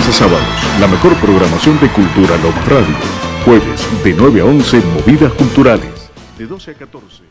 lunes a sábados, la mejor programación de Cultura Log Radio. Jueves, de 9 a 11, movidas culturales. De 12 a 14.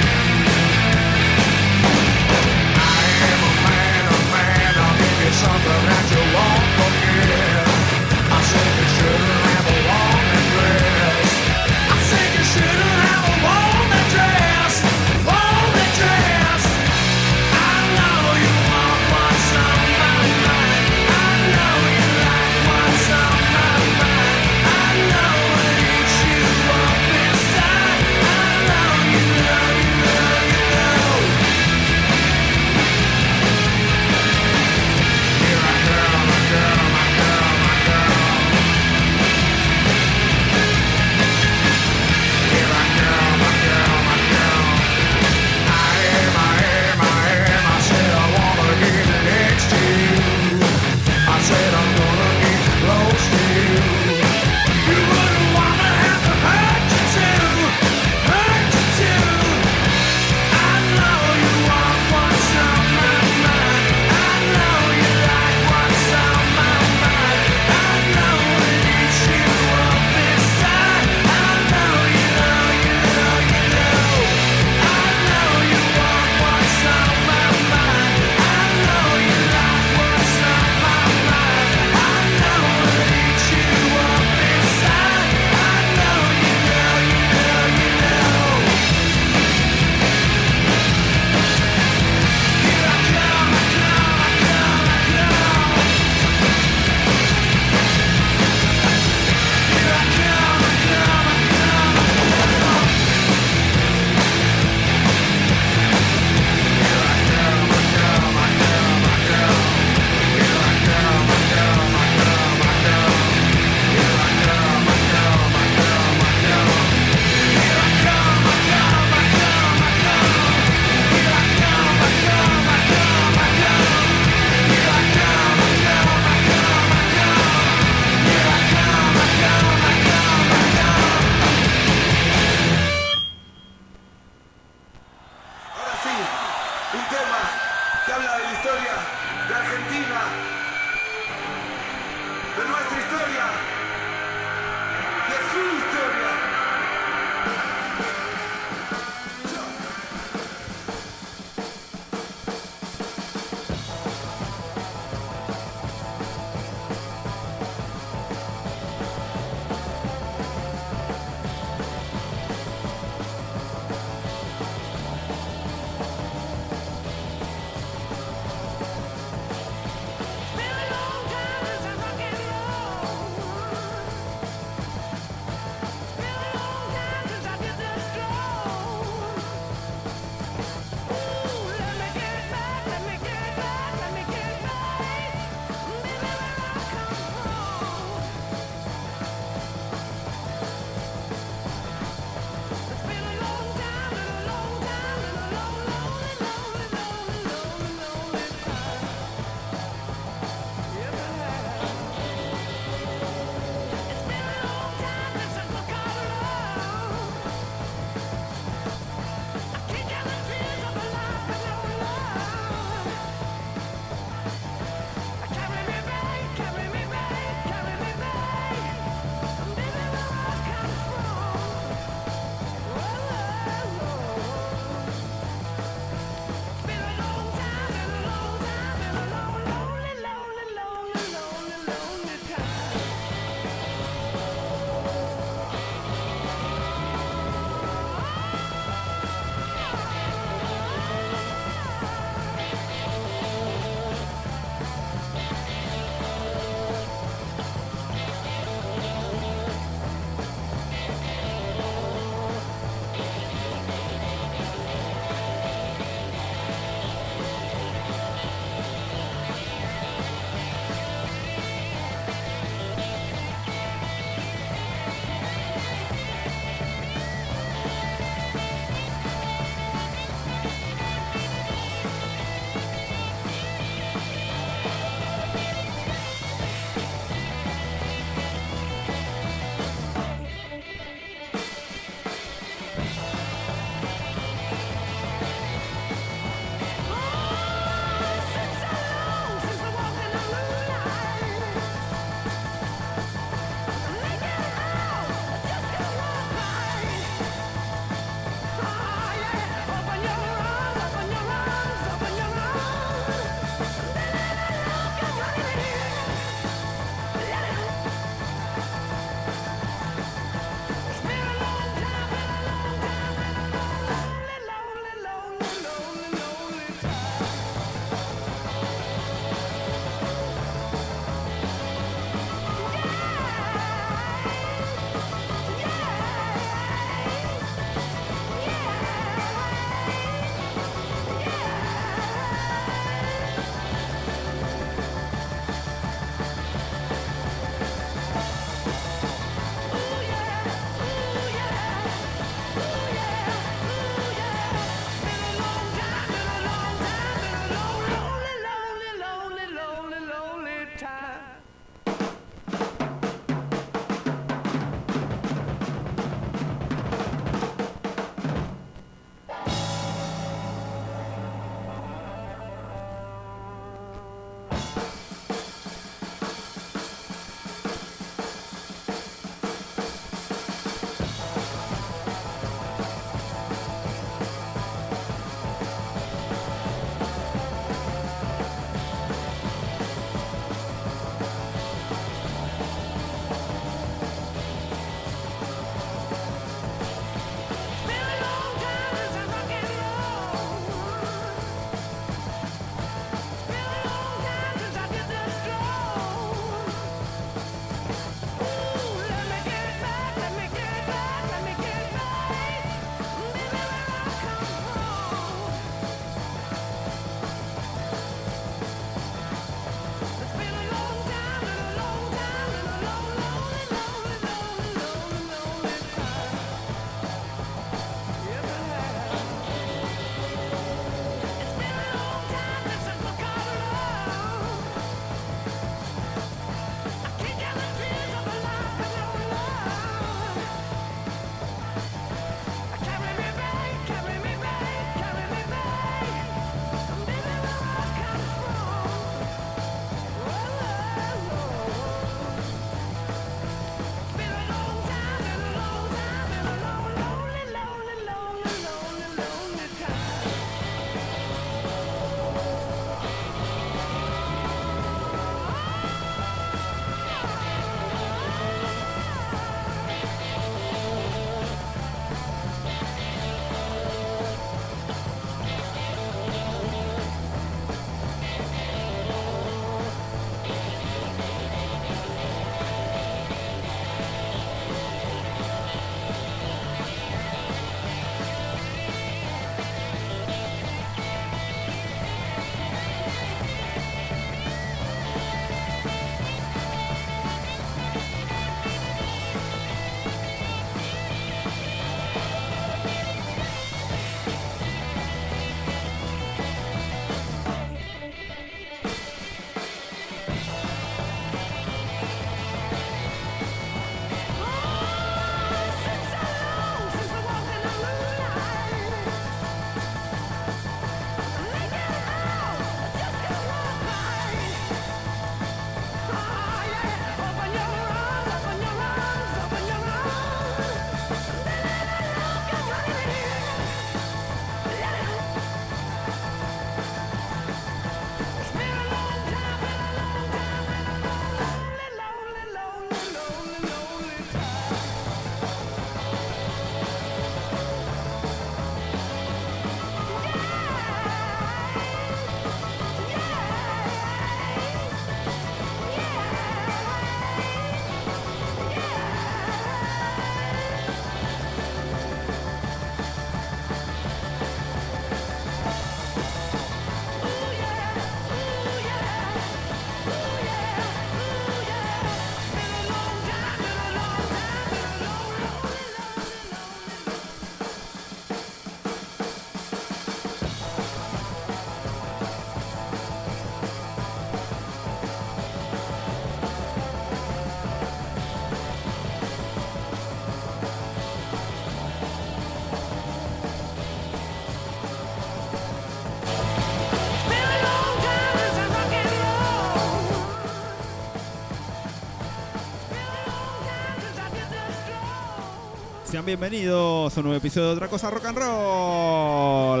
Bienvenidos a un nuevo episodio de Otra Cosa Rock and Roll.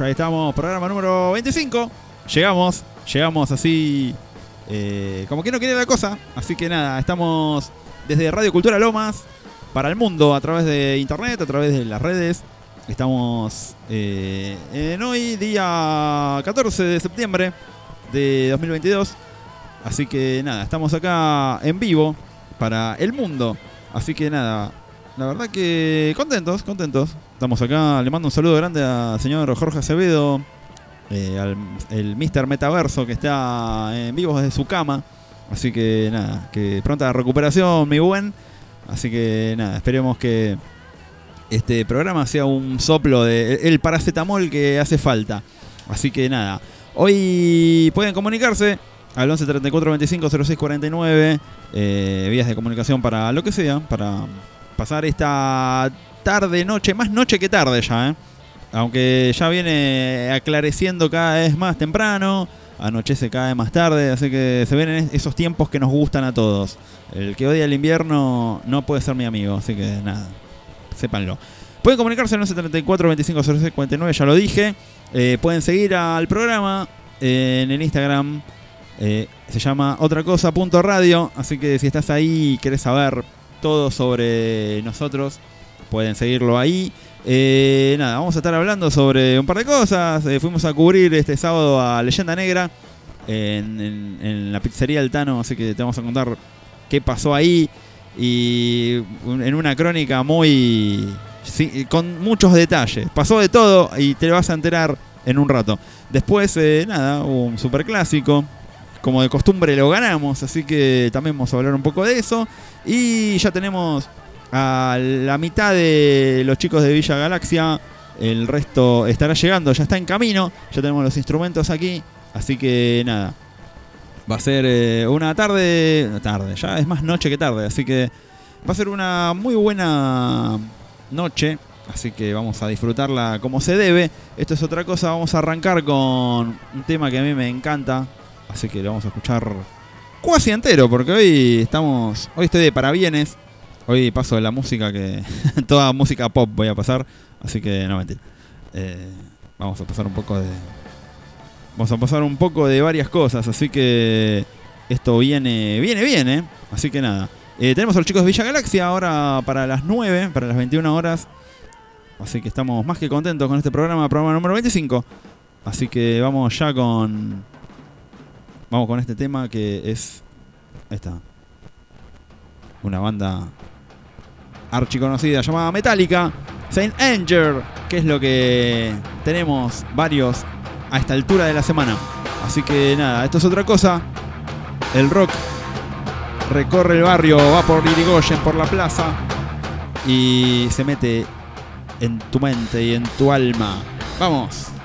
Ahí estamos, programa número 25. Llegamos, llegamos así eh, como que no quiere la cosa. Así que nada, estamos desde Radio Cultura Lomas para el mundo a través de internet, a través de las redes. Estamos eh, en hoy, día 14 de septiembre de 2022. Así que nada, estamos acá en vivo para el mundo. Así que nada, la verdad que contentos, contentos. Estamos acá, le mando un saludo grande al señor Jorge Acevedo, eh, al el Mr. Metaverso que está en vivo desde su cama. Así que nada, que pronta recuperación, mi buen. Así que nada, esperemos que este programa sea un soplo de el paracetamol que hace falta. Así que nada, hoy pueden comunicarse al 11 34 25 06 49, eh, vías de comunicación para lo que sea, para pasar esta tarde, noche, más noche que tarde ya, ¿eh? aunque ya viene aclareciendo cada vez más temprano, anochece cada vez más tarde, así que se ven esos tiempos que nos gustan a todos. El que odia el invierno no puede ser mi amigo, así que nada, sépanlo. Pueden comunicarse al 11 34 25 06 49, ya lo dije. Eh, pueden seguir al programa eh, en el Instagram eh, se llama otra cosa punto radio, así que si estás ahí y querés saber todo sobre nosotros, pueden seguirlo ahí. Eh, nada, vamos a estar hablando sobre un par de cosas. Eh, fuimos a cubrir este sábado a Leyenda Negra en, la pizzería del Tano, así que te vamos a contar qué pasó ahí y en una crónica muy con muchos detalles. Pasó de todo y te vas a enterar en un rato. Después, nada, un super clásico. Como de costumbre lo ganamos, así que también vamos a hablar un poco de eso. Y ya tenemos a la mitad de los chicos de Villa Galaxia. El resto estará llegando, ya está en camino. Ya tenemos los instrumentos aquí. Así que nada. Va a ser eh, una tarde. Tarde, ya es más noche que tarde. Así que va a ser una muy buena noche. Así que vamos a disfrutarla como se debe. Esto es otra cosa. Vamos a arrancar con un tema que a mí me encanta. Así que lo vamos a escuchar casi entero. Porque hoy estamos. Hoy estoy de parabienes. Hoy paso de la música que. toda música pop voy a pasar. Así que no mentira. Eh, vamos a pasar un poco de. Vamos a pasar un poco de varias cosas. Así que. Esto viene. Viene bien, ¿eh? Así que nada. Eh, tenemos a los chicos de Villa Galaxia ahora para las 9, para las 21 horas. Así que estamos más que contentos con este programa, programa número 25. Así que vamos ya con. Vamos con este tema que es. Esta. Una banda archiconocida llamada Metallica. Saint Anger, que es lo que tenemos varios a esta altura de la semana. Así que nada, esto es otra cosa. El rock recorre el barrio, va por Irigoyen, por la plaza y se mete en tu mente y en tu alma. Vamos.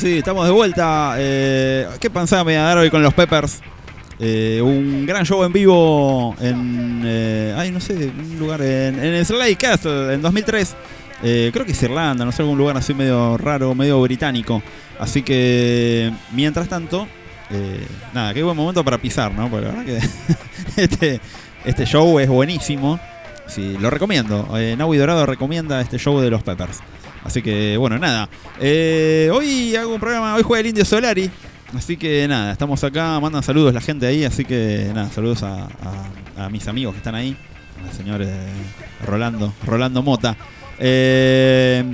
Sí, estamos de vuelta. Eh, ¿Qué pensaba me a dar hoy con los Peppers? Eh, un gran show en vivo en. eh, ay, no sé, un lugar en, en Slade Castle en 2003. Eh, creo que es Irlanda, no sé, algún lugar así medio raro, medio británico. Así que, mientras tanto, nada, qué buen momento para pisar, ¿no? Porque la verdad que este, este show es buenísimo. Sí, lo recomiendo. Eh, Naui Dorado recomienda este show de los Peppers. Así que, bueno, nada. Eh, hoy hago un programa, hoy juega el Indio Solari. Así que nada, estamos acá, mandan saludos la gente ahí, así que nada, saludos a, mis amigos que están ahí, al señor Rolando, Rolando Mota. Eh,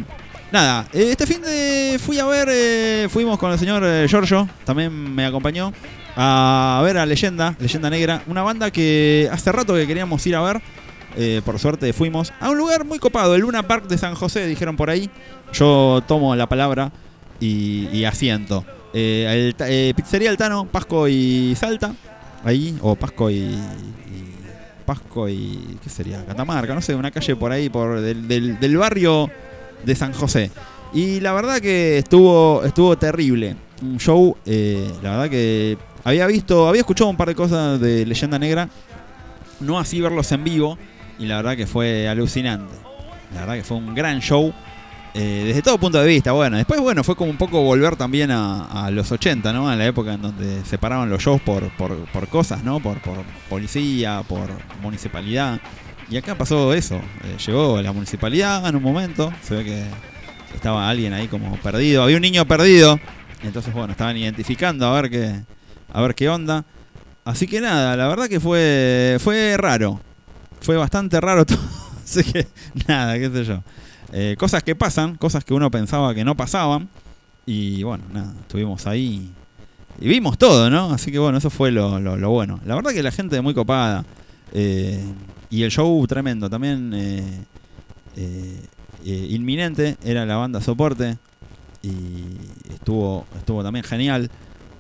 nada, eh, este fin de fui a ver, fuimos con el señor Giorgio, también me acompañó, a ver a Leyenda, Leyenda Negra, una banda que hace rato que queríamos ir a ver. Eh, por suerte fuimos a un lugar muy copado, el Luna Park de San José, dijeron por ahí. Yo tomo la palabra y, asiento. Eh, eh, Pizzería Altano, Pasco y Salta. Ahí, o Pasco y, Pasco y. ¿Qué sería? Catamarca, no sé, una calle por ahí, por del, del- barrio de San José. Y la verdad que estuvo, estuvo terrible. Un show, la verdad que había visto, había escuchado un par de cosas de Leyenda Negra. No así verlos en vivo. Y la verdad que fue alucinante. La verdad que fue un gran show. eh, desde todo punto de vista, bueno, después bueno, fue como un poco volver también a, los 80, ¿no? A la época en donde separaban los shows por, por, por cosas, ¿no? Por, por policía, por municipalidad. Y acá pasó eso. eh, llegó la municipalidad en un momento. Se ve que estaba alguien ahí como perdido. Había un niño perdido. Entonces, bueno, estaban identificando a ver qué, a ver qué onda. Así que nada, la verdad que fue, fue raro. Fue bastante raro todo. Así que nada, qué sé yo. Eh, cosas que pasan, cosas que uno pensaba que no pasaban. Y bueno, nada, estuvimos ahí y vimos todo, ¿no? Así que bueno, eso fue lo, lo- bueno. La verdad que la gente muy copada. eh, y el show tremendo. También eh, inminente era la banda soporte. Y estuvo, estuvo también genial.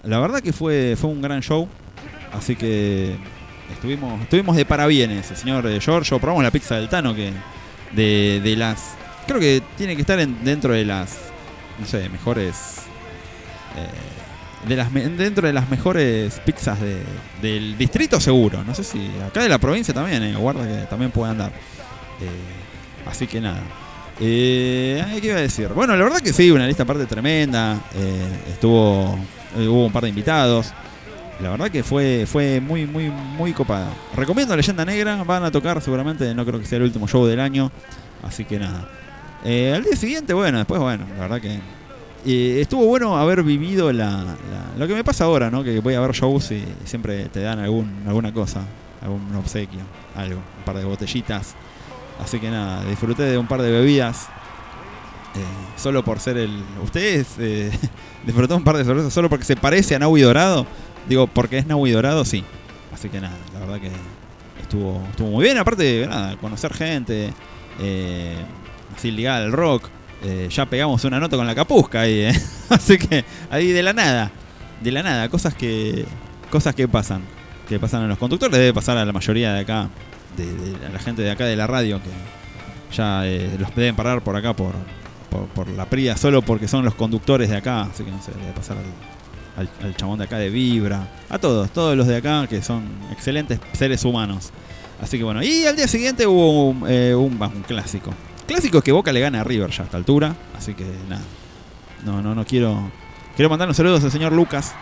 La verdad que fue, fue un gran show. Así que estuvimos, estuvimos de parabienes. El señor eh, Giorgio, probamos la pizza del Tano que de, de las... Creo que tiene que estar en- dentro de las, no sé, mejores... eh, de las, dentro de las mejores pizzas de- del distrito seguro. No sé si acá de la provincia también, eh, guarda que también puede andar. Eh, así que nada. ¿Qué iba a decir? Bueno, la verdad que sí, una lista aparte tremenda. estuvo, hubo un par de invitados. La verdad que fue, fue muy, muy, muy copada. Recomiendo Leyenda Negra. Van a tocar seguramente, no creo que sea el último show del año. Así que nada. Eh, al día siguiente, bueno, después, bueno, la verdad que. eh, estuvo bueno haber vivido la, lo que me pasa ahora, ¿no? Que voy a ver shows y siempre te dan algún, alguna cosa, algún obsequio, algo, un par de botellitas. Así que nada, disfruté de un par de bebidas. eh, solo por ser el. ¿Ustedes eh, disfrutaron un par de cervezas solo porque se parece a Naui Dorado? Digo, porque es Naui Dorado, sí. Así que nada, la verdad que estuvo, estuvo muy bien. Aparte nada, conocer gente, eh, así ligada al rock. Eh, ya pegamos una nota con la capuzca ahí, eh. Así que ahí de la nada, de la nada, cosas que cosas que pasan, que pasan a los conductores, debe pasar a la mayoría de acá, de, a la gente de acá de la radio que ya eh, los deben parar por acá por, por, la PRIA solo porque son los conductores de acá, así que no sé, debe pasar al, al- al de acá de Vibra, a todos, todos los de acá que son excelentes seres humanos. Así que bueno, y al día siguiente hubo un, eh, un clásico. Clásico es que Boca le gana a River ya a esta altura, así que nada. No, no, no quiero. Quiero mandar unos saludos al señor Lucas,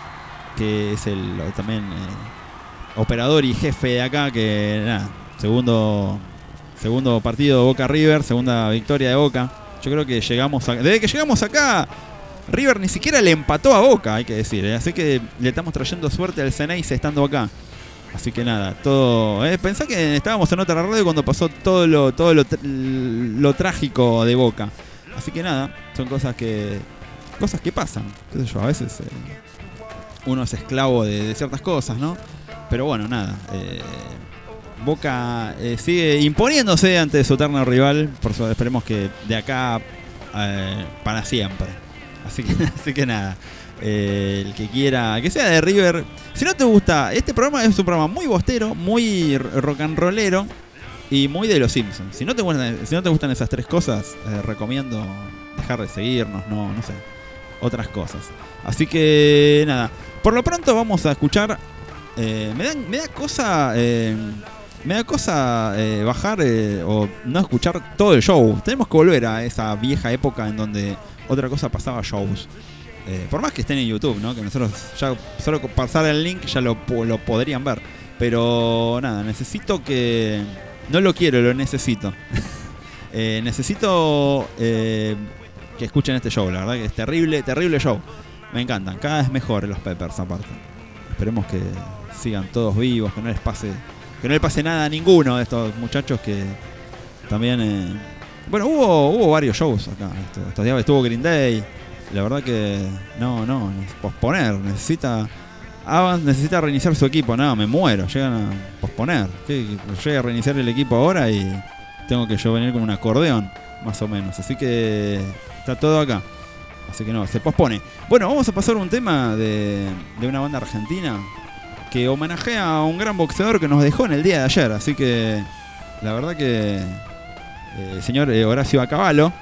que es el también eh, operador y jefe de acá, que nada, segundo segundo partido Boca River, segunda victoria de Boca. Yo creo que llegamos a, desde que llegamos acá River ni siquiera le empató a Boca, hay que decir, ¿eh? así que le estamos trayendo suerte al Ceneice estando acá. Así que nada, todo. Eh, que estábamos en otra radio cuando pasó todo lo, todo lo, lo trágico de Boca. Así que nada, son cosas que. cosas que pasan. A veces eh, uno es esclavo de, ciertas cosas, ¿no? Pero bueno, nada. eh, Boca sigue imponiéndose ante su eterno rival. Por eso esperemos que de acá para siempre. Así que, así que nada. eh, el que quiera, que sea de River. Si no te gusta, este programa es un programa muy bostero, muy rock and rollero y muy de los Simpsons. Si no te gustan, si no te gustan esas tres cosas, eh, recomiendo dejar de seguirnos, no, no sé. otras cosas. Así que nada, por lo pronto vamos a escuchar. eh, me, da, me da cosa. eh, me da cosa bajar o no escuchar todo el show. Tenemos que volver a esa vieja época en donde otra cosa pasaba shows. Eh, por más que estén en YouTube, ¿no? Que nosotros ya solo pasar el link ya lo, po- lo podrían ver. Pero nada, necesito que... No lo quiero, lo necesito. Eh, necesito eh, que escuchen este show, la verdad que es terrible, terrible show. Me encantan, cada vez mejor los Peppers aparte. Esperemos que sigan todos vivos, que no les pase, que no le pase nada a ninguno de estos muchachos que también... bueno, hubo, hubo varios shows acá. Estos, días estuvo Green Day. La verdad que no, no, posponer. Necesita. Necesita reiniciar su equipo. No, me muero. Llegan a posponer. ¿Qué? Llega a reiniciar el equipo ahora y tengo que yo venir con un acordeón, más o menos. Así que está todo acá. Así que no, se pospone. Bueno, vamos a pasar un tema de, de una banda argentina que homenajea a un gran boxeador que nos dejó en el día de ayer. Así que la verdad que eh, señor eh, Horacio Acabalo.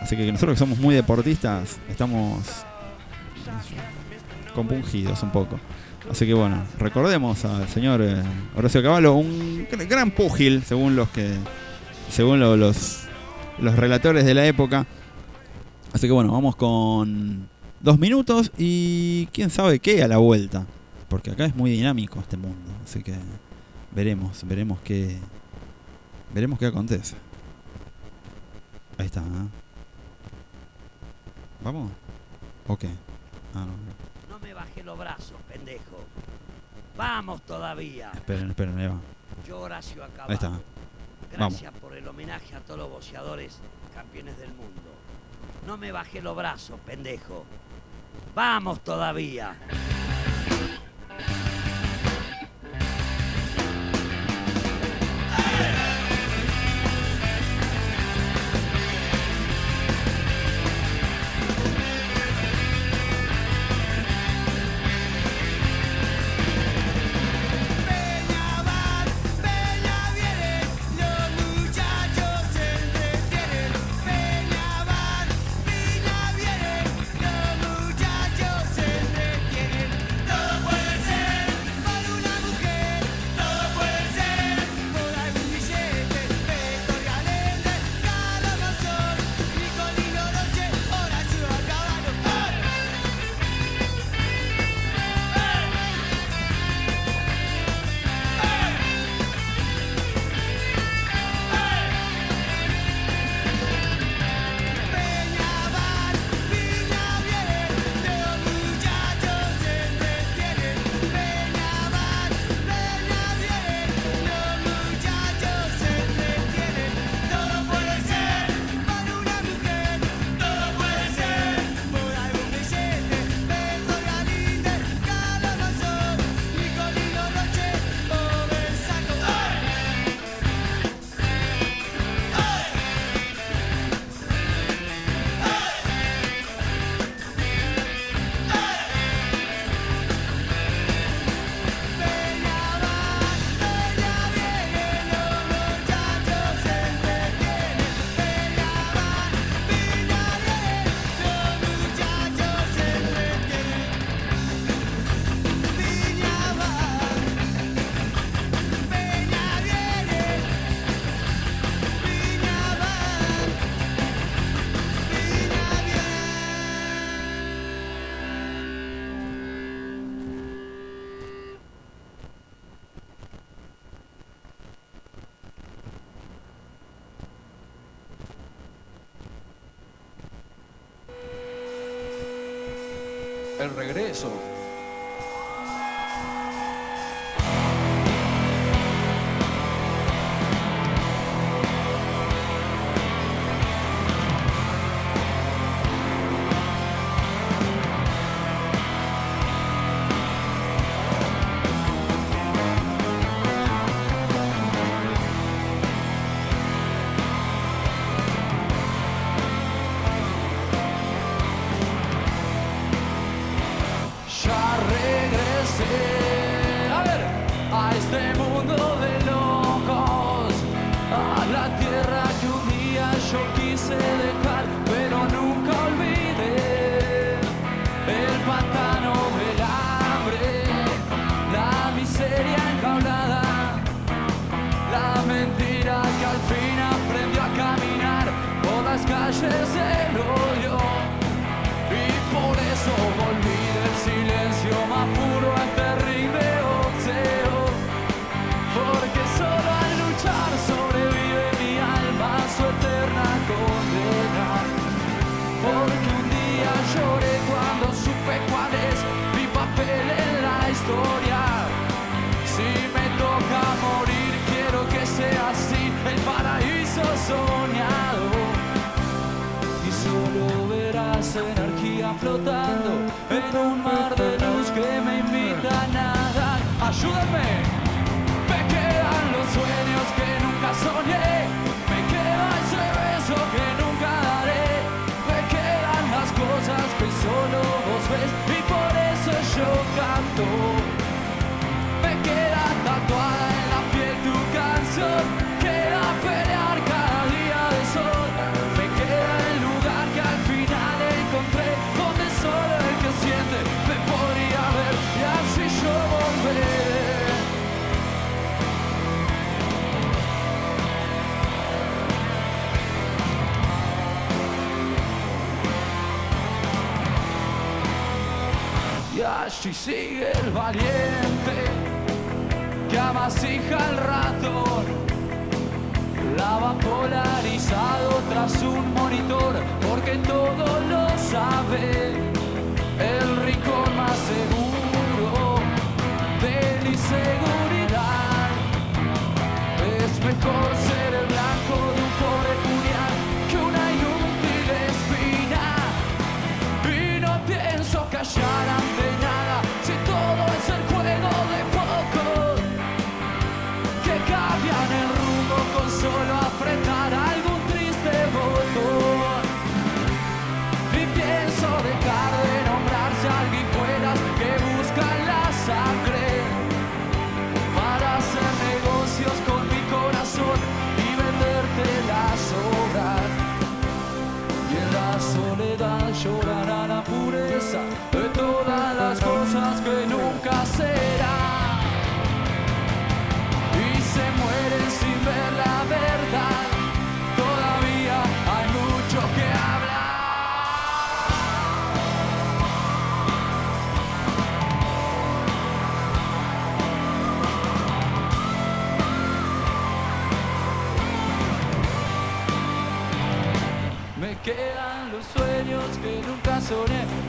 Así que nosotros que somos muy deportistas estamos compungidos un poco. Así que bueno, recordemos al señor eh, Horacio Caballo, un gr- gran púgil, según los que, según lo- los, los relatores de la época. Así que bueno, vamos con dos minutos y quién sabe qué a la vuelta. Porque acá es muy dinámico este mundo. Así que veremos, veremos qué, veremos qué acontece. Ahí está. ¿eh? ¿Vamos? Ok. Ah, no, no. Me bajé los brazos, pendejo. Vamos todavía. Esperen, esperen, ahí va. Yo, Horacio. Ahí está. Gracias por el homenaje a todos los boxeadores campeones del mundo. No me bajé los brazos, pendejo. Vamos todavía. sigue el valiente que amasija el ratón, lava polarizado tras un monitor, porque todo lo sabe, el rico más seguro de la inseguridad Es mejor ser el blanco de un pobre puñal que una inútil espina, y no pienso callar a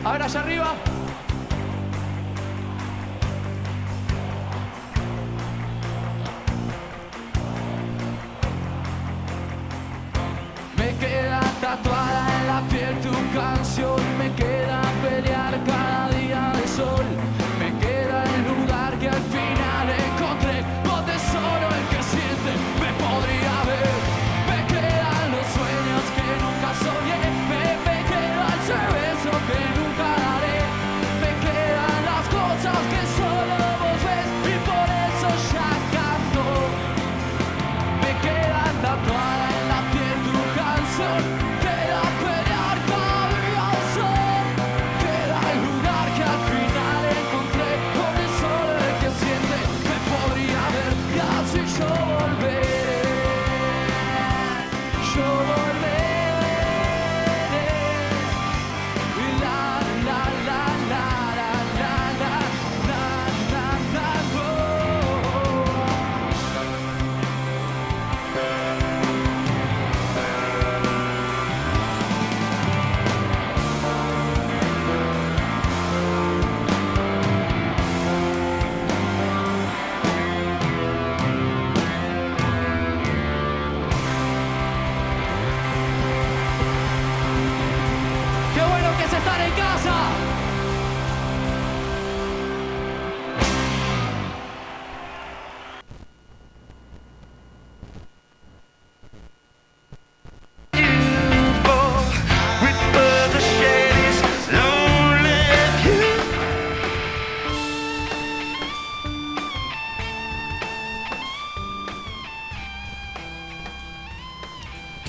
A ver, allá arriba. Me queda tatuada en la piel tu canción.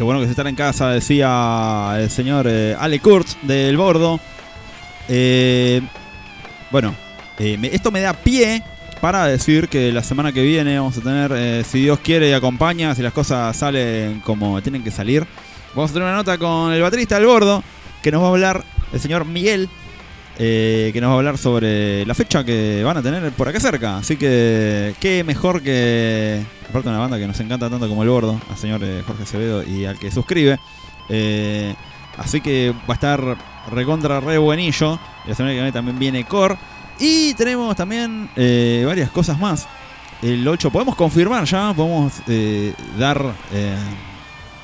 bueno que es estar en casa, decía el señor eh, Ale Kurtz del Bordo. Eh, bueno, eh, esto me da pie para decir que la semana que viene vamos a tener, si Dios quiere y acompaña, si las cosas salen como tienen que salir, vamos a tener una nota con el baterista del Bordo que nos va a hablar el señor Miguel eh, que nos va a hablar sobre la fecha que van a tener por acá cerca. Así que, qué mejor que, aparte una banda que nos encanta tanto como el bordo, al señor eh, Jorge Acevedo y al que suscribe. Eh, así que va a estar recontra re buenillo. Y la semana que viene también viene Core. Y tenemos también varias cosas más. El 8, podemos confirmar ya, podemos dar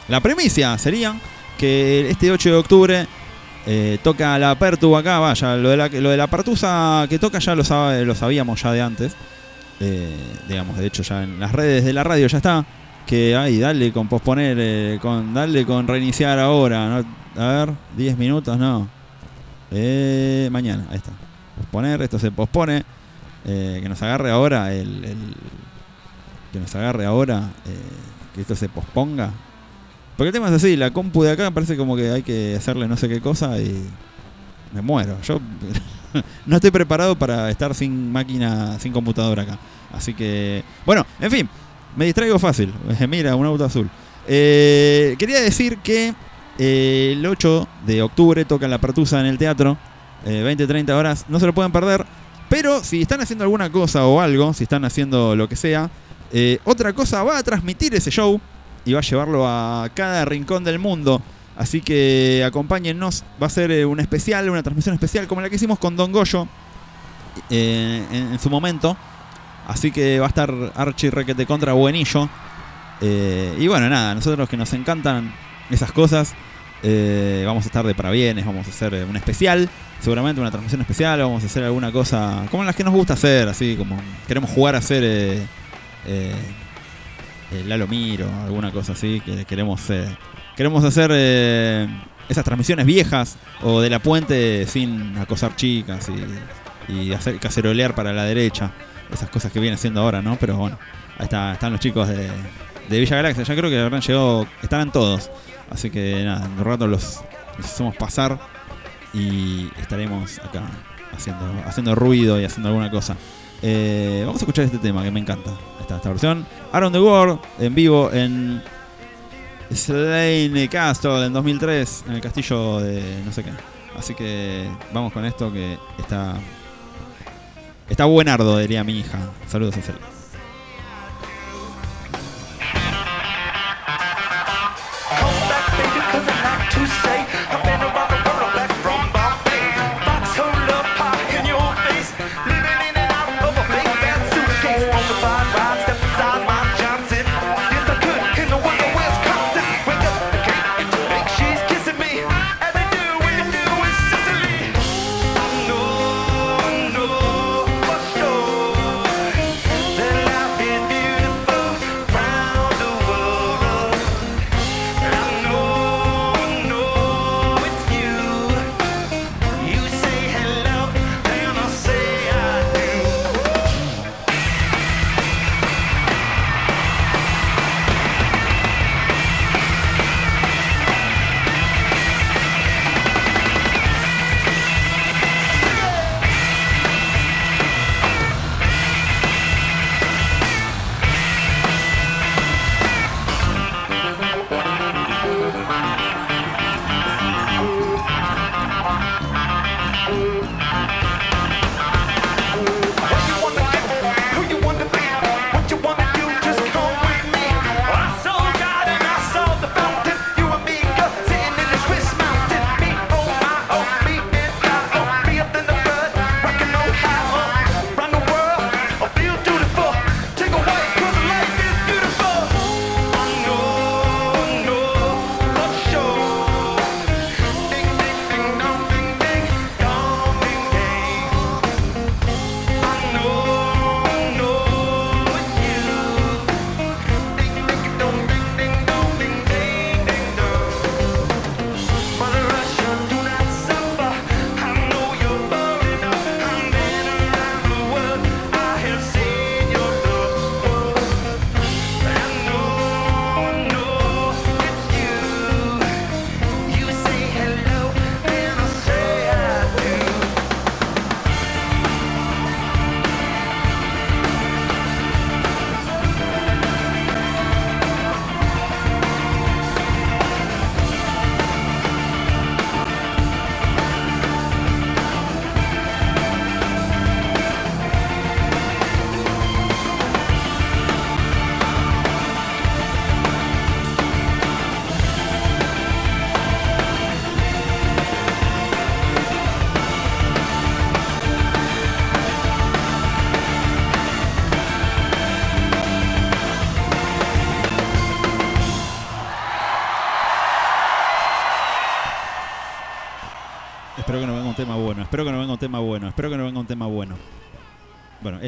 la premisa, sería que este 8 de octubre eh, toca la Pertu acá, vaya, lo de la, lo de la que toca ya lo, sabíamos ya de antes. Eh, digamos, de hecho ya en las redes de la radio ya está. Que ay, dale con posponer, eh, con dale con reiniciar ahora. A ver, 10 minutos, no. Eh, mañana, ahí está. Posponer, esto se pospone. Que nos agarre ahora el, que nos agarre ahora que esto se posponga porque el tema es así la compu de acá parece como que hay que hacerle no sé qué cosa y me muero. Yo no estoy preparado para estar sin máquina sin computadora acá. Así que bueno en fin me distraigo fácil. Mira un auto azul. Eh, quería decir que eh, el 8 de octubre toca la Pertusa en el teatro 20-30 horas no se lo pueden perder. Pero si están haciendo alguna cosa o algo, si están haciendo lo que sea, eh, otra cosa va a transmitir ese show y va a llevarlo a cada rincón del mundo. Así que acompáñennos, va a ser eh, un especial, una transmisión especial como la que hicimos con Don Goyo eh, en, su momento. Así que va a estar Archie Requete contra Buenillo. Eh, y bueno, nada, nosotros que nos encantan esas cosas, vamos a estar de parabienes, vamos a hacer un especial, seguramente una transmisión especial, vamos a hacer alguna cosa como las que nos gusta hacer, así como queremos jugar a hacer eh, Lalo Miro, alguna cosa así, que queremos eh, queremos hacer eh, esas transmisiones viejas o de la puente sin acosar chicas y, hacer cacerolear para la derecha, esas cosas que viene haciendo ahora, ¿no? Pero bueno, ahí está, están los chicos de, de Villa Galaxia, ya creo que habrán llegado, estarán todos. Así que nada, en un rato los, los pasar y estaremos acá haciendo, haciendo ruido y haciendo alguna cosa. Eh, vamos a escuchar este tema que me encanta. Esta, esta versión. Aaron the World en vivo en Slane Castle en 2003 en el castillo de no sé qué. Así que vamos con esto que está está buenardo, diría mi hija. Saludos a Cel.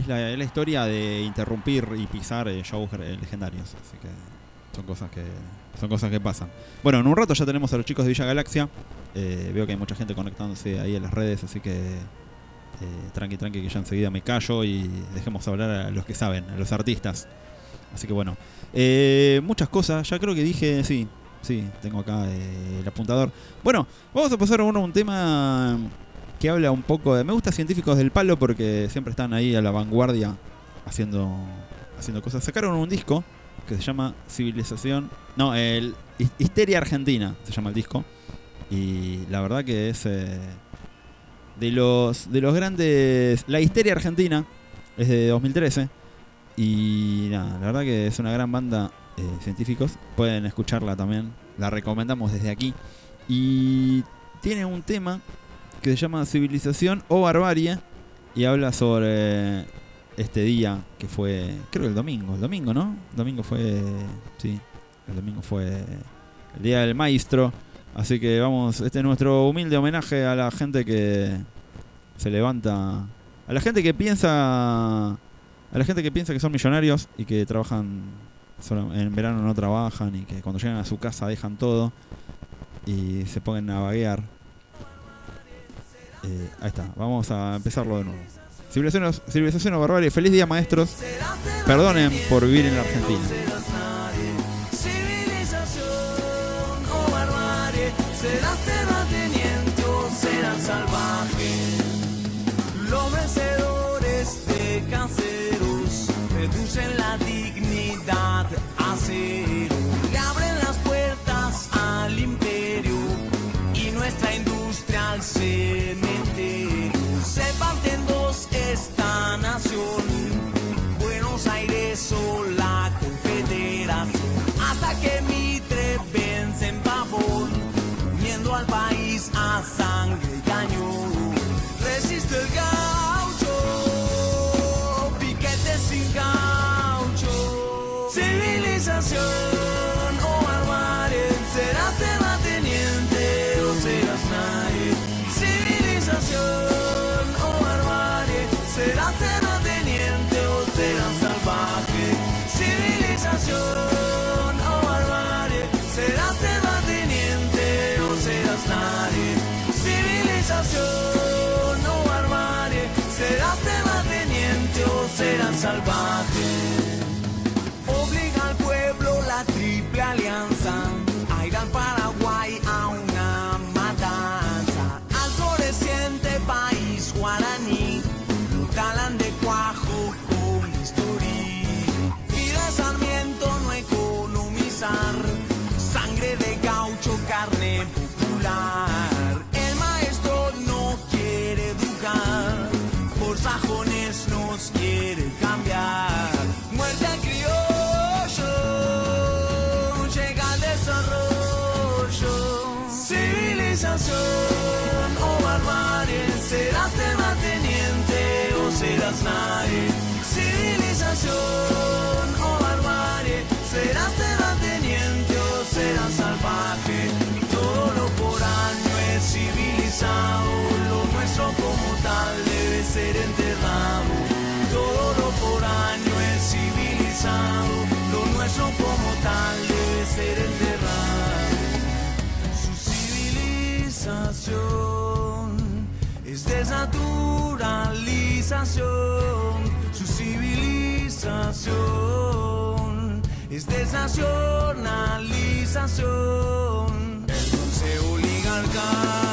Es la, historia de interrumpir y pisar eh, shows eh, legendarios, así que son cosas que son cosas que pasan. Bueno, en un rato ya tenemos a los chicos de Villa Galaxia. Eh, veo que hay mucha gente conectándose ahí en las redes, así que eh, tranqui, tranqui, que ya enseguida me callo y dejemos hablar a los que saben, a los artistas. Así que bueno, muchas cosas. Ya creo que dije, sí, sí, tengo acá el apuntador. Bueno, vamos a pasar a uno, un tema que habla un poco de. Me gusta científicos del palo porque siempre están ahí a la vanguardia haciendo, haciendo cosas. Sacaron un disco que se llama Civilización. No, el His- Histeria Argentina se llama el disco. Y la verdad que es eh, de los de los grandes. La Histeria Argentina es de 2013. Y la verdad que es una gran banda eh, científicos. Pueden escucharla también. La recomendamos desde aquí. Y tiene un tema que se llama Civilización o Barbarie. Y habla sobre este día que fue, creo el domingo. El domingo, ¿no? El domingo fue. Sí, el domingo fue el día del maestro. Así que vamos, este es nuestro humilde homenaje a la gente que se levanta. A la gente que piensa. A la gente que piensa que son millonarios y que trabajan. solo- en verano no trabajan y que cuando llegan a su casa dejan todo y se ponen a vaguear. Eh, ahí está, vamos a empezarlo de nuevo. Civilización, o- barbarie, feliz día maestros. Perdonen por vivir en la Argentina. Civilización o barbarie, serás terrateniente serás salvaje. Los vencedores de canceros reducen la dignidad a esta nación. Buenos Aires o la Confederación. Hasta que Mitre vence en pavón, uniendo al país a sangre y cañón. Salvaje. Lo nuestro como tal debe ser enterrado. Todo lo foráneo es civilizado, lo nuestro como tal debe ser enterrado. Su civilización es desnaturalización. Su civilización es desnacionalización. El oligarca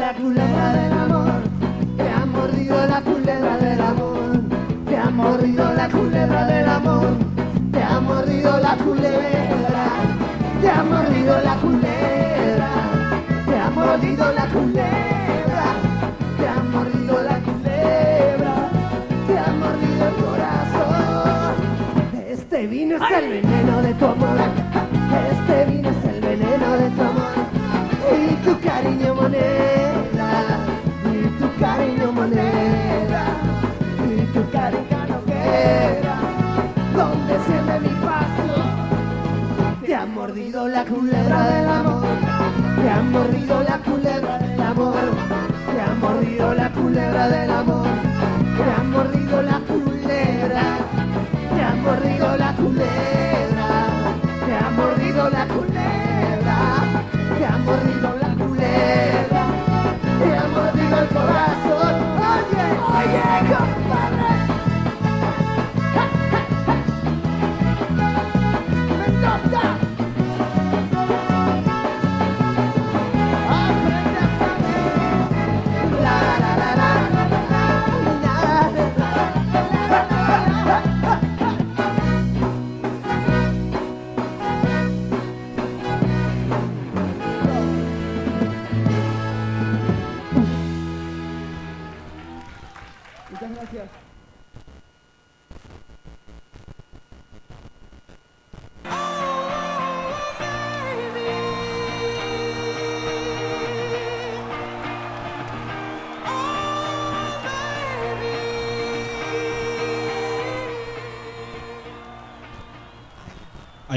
la brûlée.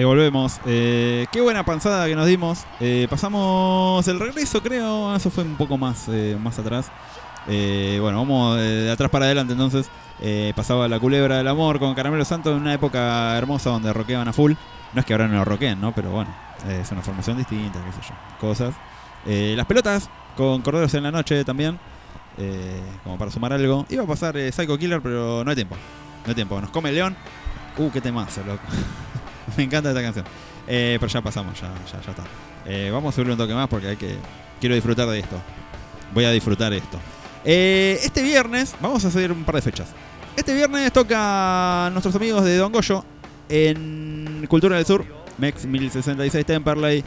Volvemos. Eh, qué buena panzada que nos dimos. Eh, pasamos el regreso, creo. Eso fue un poco más, eh, más atrás. Bueno, vamos de, atrás para adelante entonces. Pasaba la culebra del amor con Caramelo Santo en una época hermosa donde rockeaban a full. No es que ahora no lo roqueen, ¿no? Pero bueno, es una formación distinta, qué sé yo. Cosas. Las pelotas con Corderos en la noche también. como para sumar algo. Iba a pasar Psycho Killer, pero no hay tiempo. No hay tiempo. Nos come el león. Uh, qué temazo, loco. Me encanta esta canción. Eh, pero ya pasamos, ya, ya, ya está. Eh, vamos a subirle un toque más porque hay que. Quiero disfrutar de esto. Voy a disfrutar esto. Eh, este viernes, vamos a hacer un par de fechas. Este viernes toca nuestros amigos de Don Goyo en Cultura del Sur, MEX 1066 Temperley.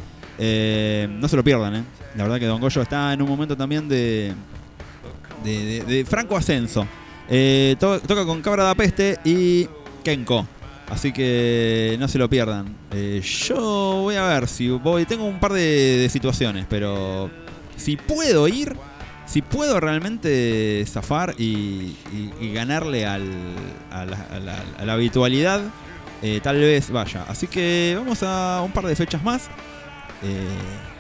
No se lo pierdan, ¿eh? La verdad que Don Goyo está en un momento también de, de, de- franco ascenso. To- toca con Cabra da Peste y Kenko. Así que no se lo pierdan. Eh, yo voy a ver si voy. Tengo un par de, situaciones, pero si puedo ir, si puedo realmente zafar y, y- ganarle al, a, la, a la- habitualidad, eh, tal vez vaya. Así que vamos a un par de fechas más eh,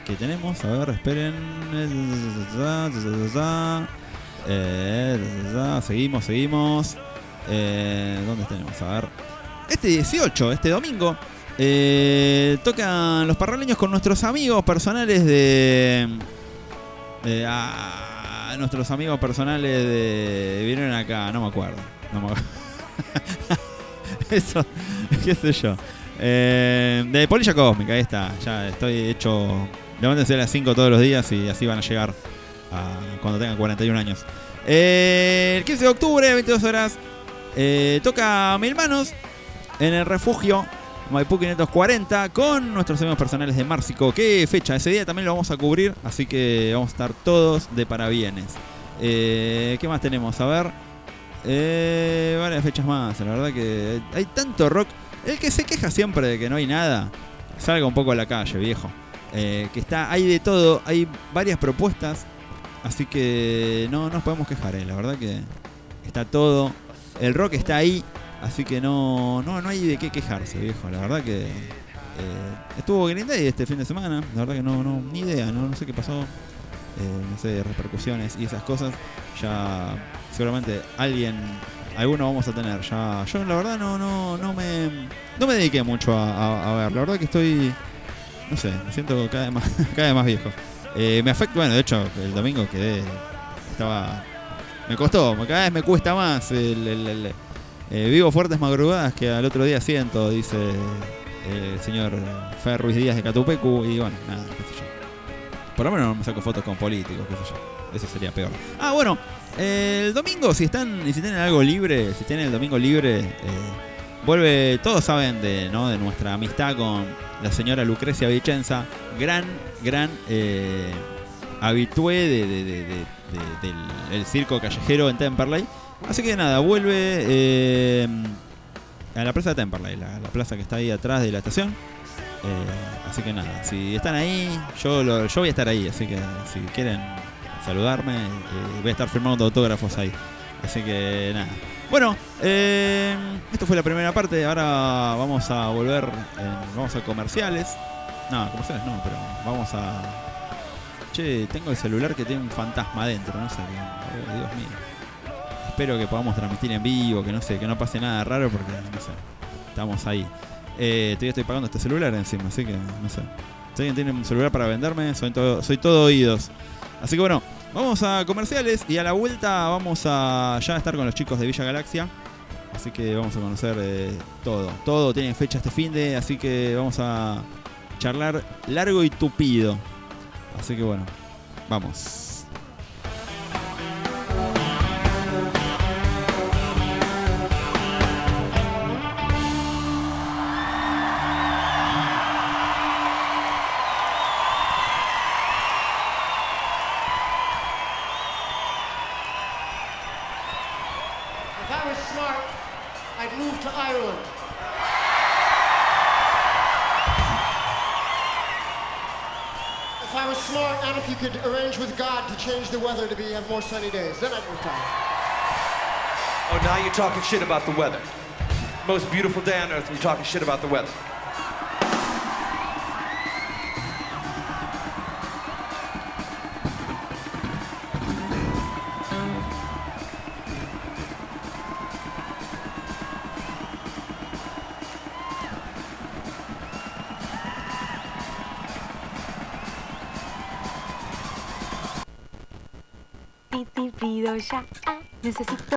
que tenemos. A ver, esperen. Eh, seguimos, seguimos. ¿Dónde tenemos? A ver. Este 18, este domingo, eh, tocan los parraleños con nuestros amigos personales de. eh, ah, nuestros amigos personales de. Vinieron acá, no me acuerdo. No me acuerdo. Eso, qué sé yo. Eh, de Polilla Cósmica, ahí está. Ya estoy hecho. Levántense a las 5 todos los días y así van a llegar a cuando tengan 41 años. El 15 de octubre, 22 horas, toca Mil Manos en el refugio Maipú 540 con nuestros amigos personales de Márcico. ¿Qué fecha? Ese día también lo vamos a cubrir, así que vamos a estar todos de parabienes. Eh, ¿Qué más tenemos? A ver. Eh, varias fechas más. La verdad que hay tanto rock. El que se queja siempre de que no hay nada, salga un poco a la calle, viejo. Eh, que está, hay de todo, hay varias propuestas. Así que no nos podemos quejar, eh. la verdad que está todo. El rock está ahí, así que no, no, no hay de qué quejarse, viejo. La verdad que eh, estuvo Green Day este fin de semana. La verdad que no, no ni idea, no, no sé qué pasó. Eh, no sé, repercusiones y esas cosas. Ya seguramente alguien, alguno vamos a tener. Ya, yo la verdad no, no, no me, no me dediqué mucho a, a- ver. La verdad que estoy no sé, me siento cada vez más, cada vez más viejo. Eh, me afecta, bueno, de hecho, el domingo quedé, estaba, me costó, cada vez me cuesta más. El- eh, vivo fuertes madrugadas que al otro día siento, dice eh, el señor Fer Ruiz Díaz de Catupecu, y bueno, nada, qué sé yo. Por lo menos no me saco fotos con políticos, qué sé yo. Eso sería peor. Ah, bueno, eh, el domingo, si están, si tienen algo libre, si tienen el domingo libre, eh, vuelve, todos saben de, ¿no? de nuestra amistad con la señora Lucrecia Vicenza, gran, gran habitué de, de- de- de- de- del el circo callejero en Temperley. Así que nada, vuelve eh, a la plaza de Temperley, la, la plaza que está ahí atrás de la estación. Eh, así que nada, si están ahí, yo, lo- yo voy a estar ahí, así que si quieren saludarme, eh, voy a estar firmando autógrafos ahí. Así que nada. Bueno, eh, esto fue la primera parte, ahora vamos a volver, en- vamos a comerciales. No, comerciales no, pero vamos a... Che, tengo el celular que tiene un fantasma adentro, no sé, oh, Dios mío. Espero que podamos transmitir en vivo, que no sé, que no pase nada raro porque, no sé, estamos ahí. Eh, todavía estoy pagando este celular encima, así que no sé. Si alguien tiene un celular para venderme, soy todo, soy todo oídos. Así que bueno, vamos a comerciales y a la vuelta vamos a ya estar con los chicos de Villa Galaxia. Así que vamos a conocer eh, todo. Todo tiene fecha este fin de, así que vamos a charlar largo y tupido. Así que bueno, vamos. Weather to be have more sunny days, move to Oh, now you're talking shit about the weather. Most beautiful day on earth, and you're talking shit about the weather. Ya, ah, necesito.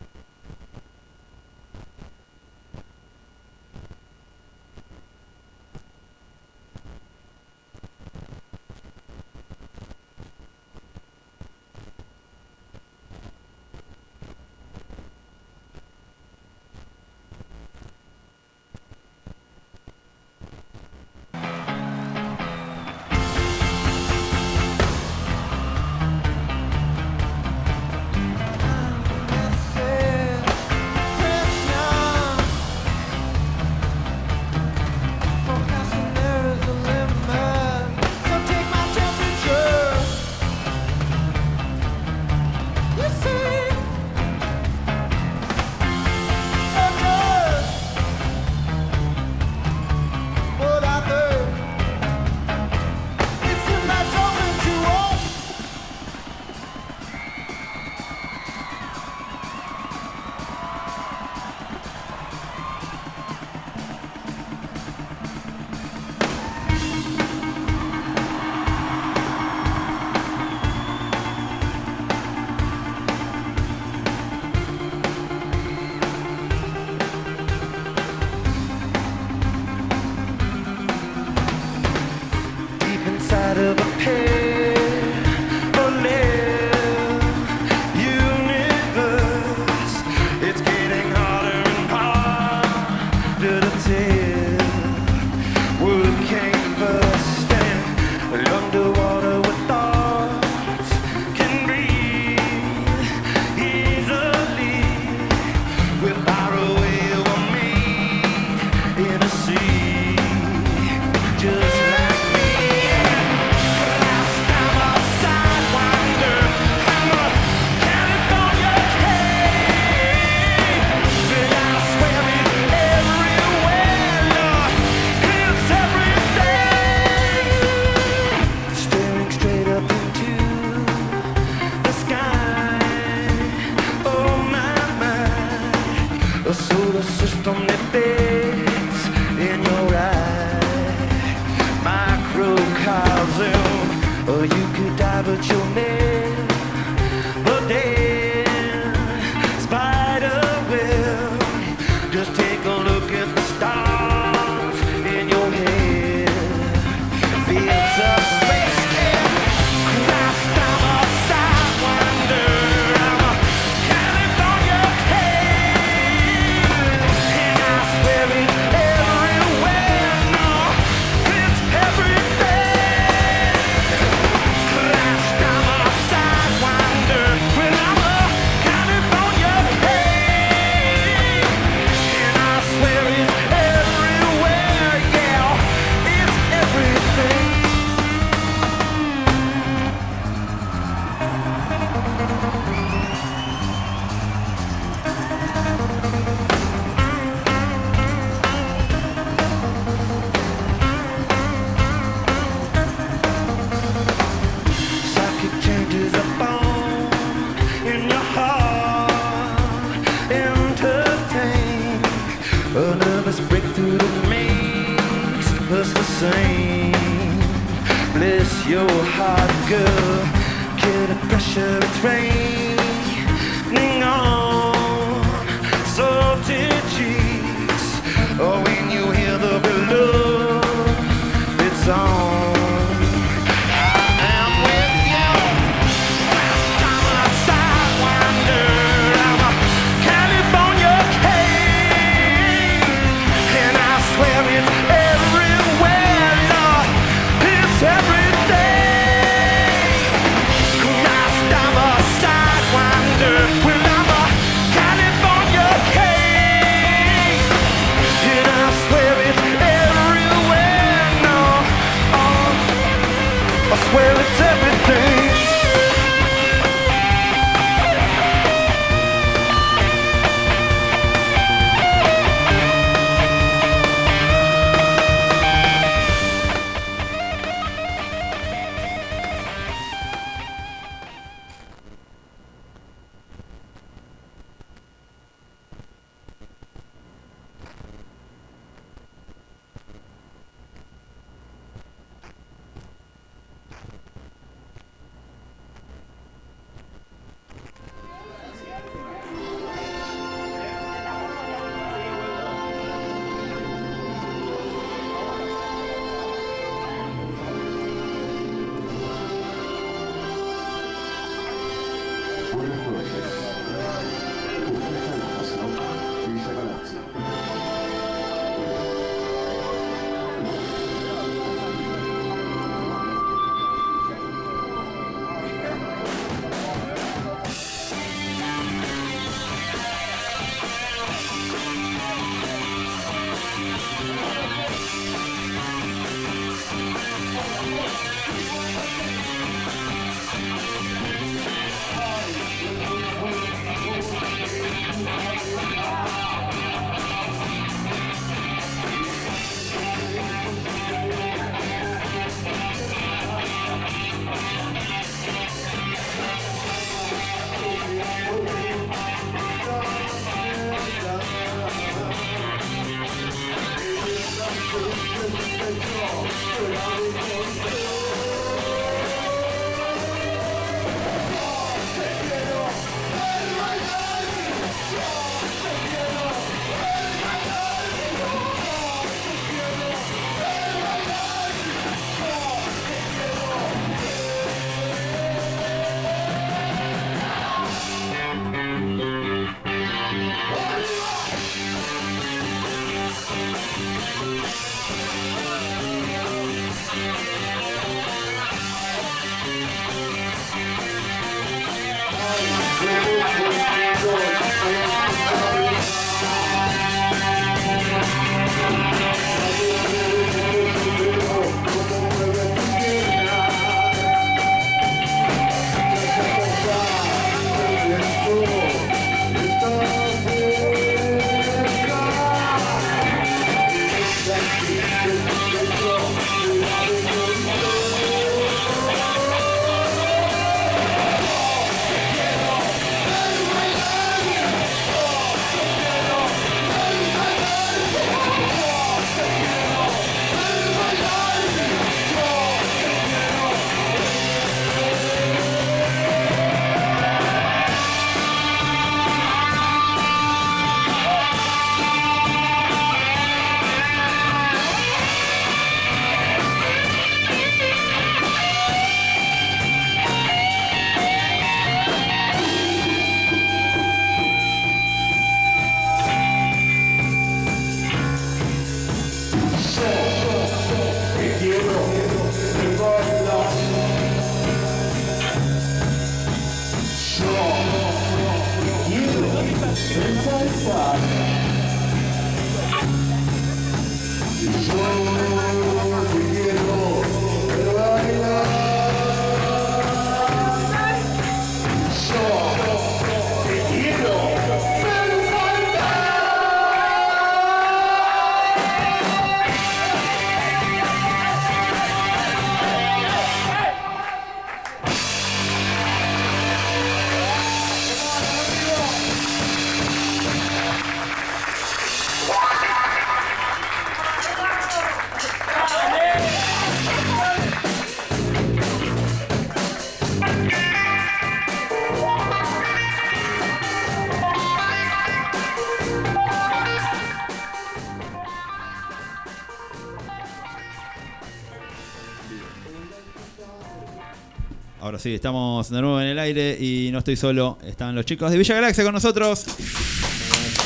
Sí, estamos de nuevo en el aire y no estoy solo. Están los chicos de Villa Galaxia con nosotros.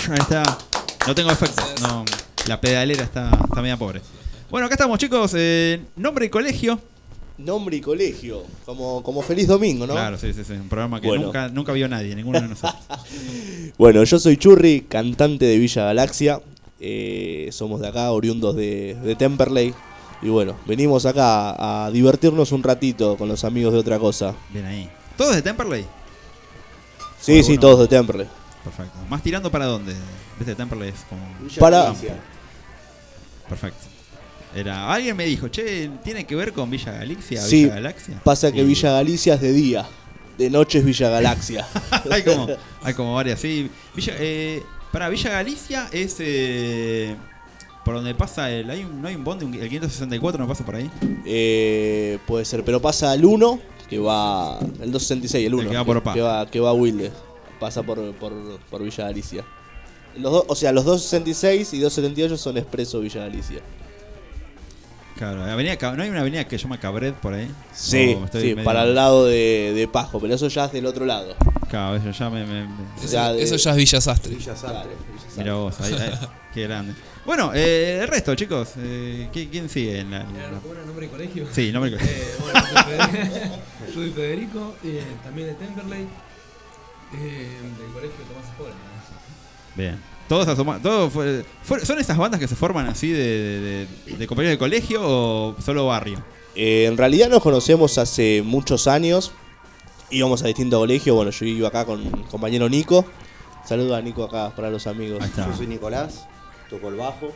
Ahí está. No tengo efectos. No, la pedalera está, está media pobre. Bueno, acá estamos, chicos. eh, nombre y colegio. Nombre y colegio, como, como Feliz Domingo, ¿no? Claro, sí, sí, sí. Un programa que Bueno. nunca, nunca vio nadie, ninguno de nosotros. Bueno, yo soy Churri, cantante de Villa Galaxia. Eh, somos de acá, oriundos de, de Temperley. Y bueno, venimos acá a divertirnos un ratito con los amigos de otra cosa. Bien ahí. ¿Todos de Temperley? Sí, ¿O sí, todos de Temperley. Perfecto. ¿Más tirando para dónde? ¿Viste? Temperley es como. Para- Amplio. Perfecto. Era, alguien me dijo, che, ¿tiene que ver con Villa Galaxia? Sí, Villa Galaxia. pasa que Y- Villa Galicia es de día, de noche es Villa Galaxia. hay, como, hay como varias, sí. Villa, eh, para Villa Galicia es eh, por donde pasa el. Hay un, ¿No hay un bondi? Un- ¿El 564 no pasa por ahí? Eh, puede ser, pero pasa el 1, que va. El 266, el 1. que va por Opa. que va, que va a Wilde. Pasa por, por, por Villa Galicia. Los dos, o sea, los 266 y 278 son expreso Villa Galicia. Claro, avenida, Cab- ¿no hay una avenida que se llama Cabret por ahí? Sí, ¿O estoy sí, medio- para el lado de, de Pajo, pero eso ya es del otro lado. Claro, eso ya me. me- me- O sea, de- Eso ya es Villa Sastre. Villa Sastre. Mira vos, ahí, ahí, qué grande. Bueno, eh, el resto, chicos. Eh, ¿qui- ¿Quién sigue en la.? en la- ¿Cómo era nombre y colegio? Sí, nombre y colegio. Eh, bueno, yo soy Federico, yo soy Federico, eh, también de Temperley, eh, del colegio Tomás Escola. Bien. Todos asoma- todos fue- fue- ¿Son esas bandas que se forman así de, de- de- de compañeros de colegio o solo barrio? Eh, en realidad nos conocemos hace muchos años. Íbamos a distintos colegios. Bueno, yo iba acá con mi compañero Nico. Saluda a Nico acá para los amigos. Yo soy Nicolás, toco el bajo.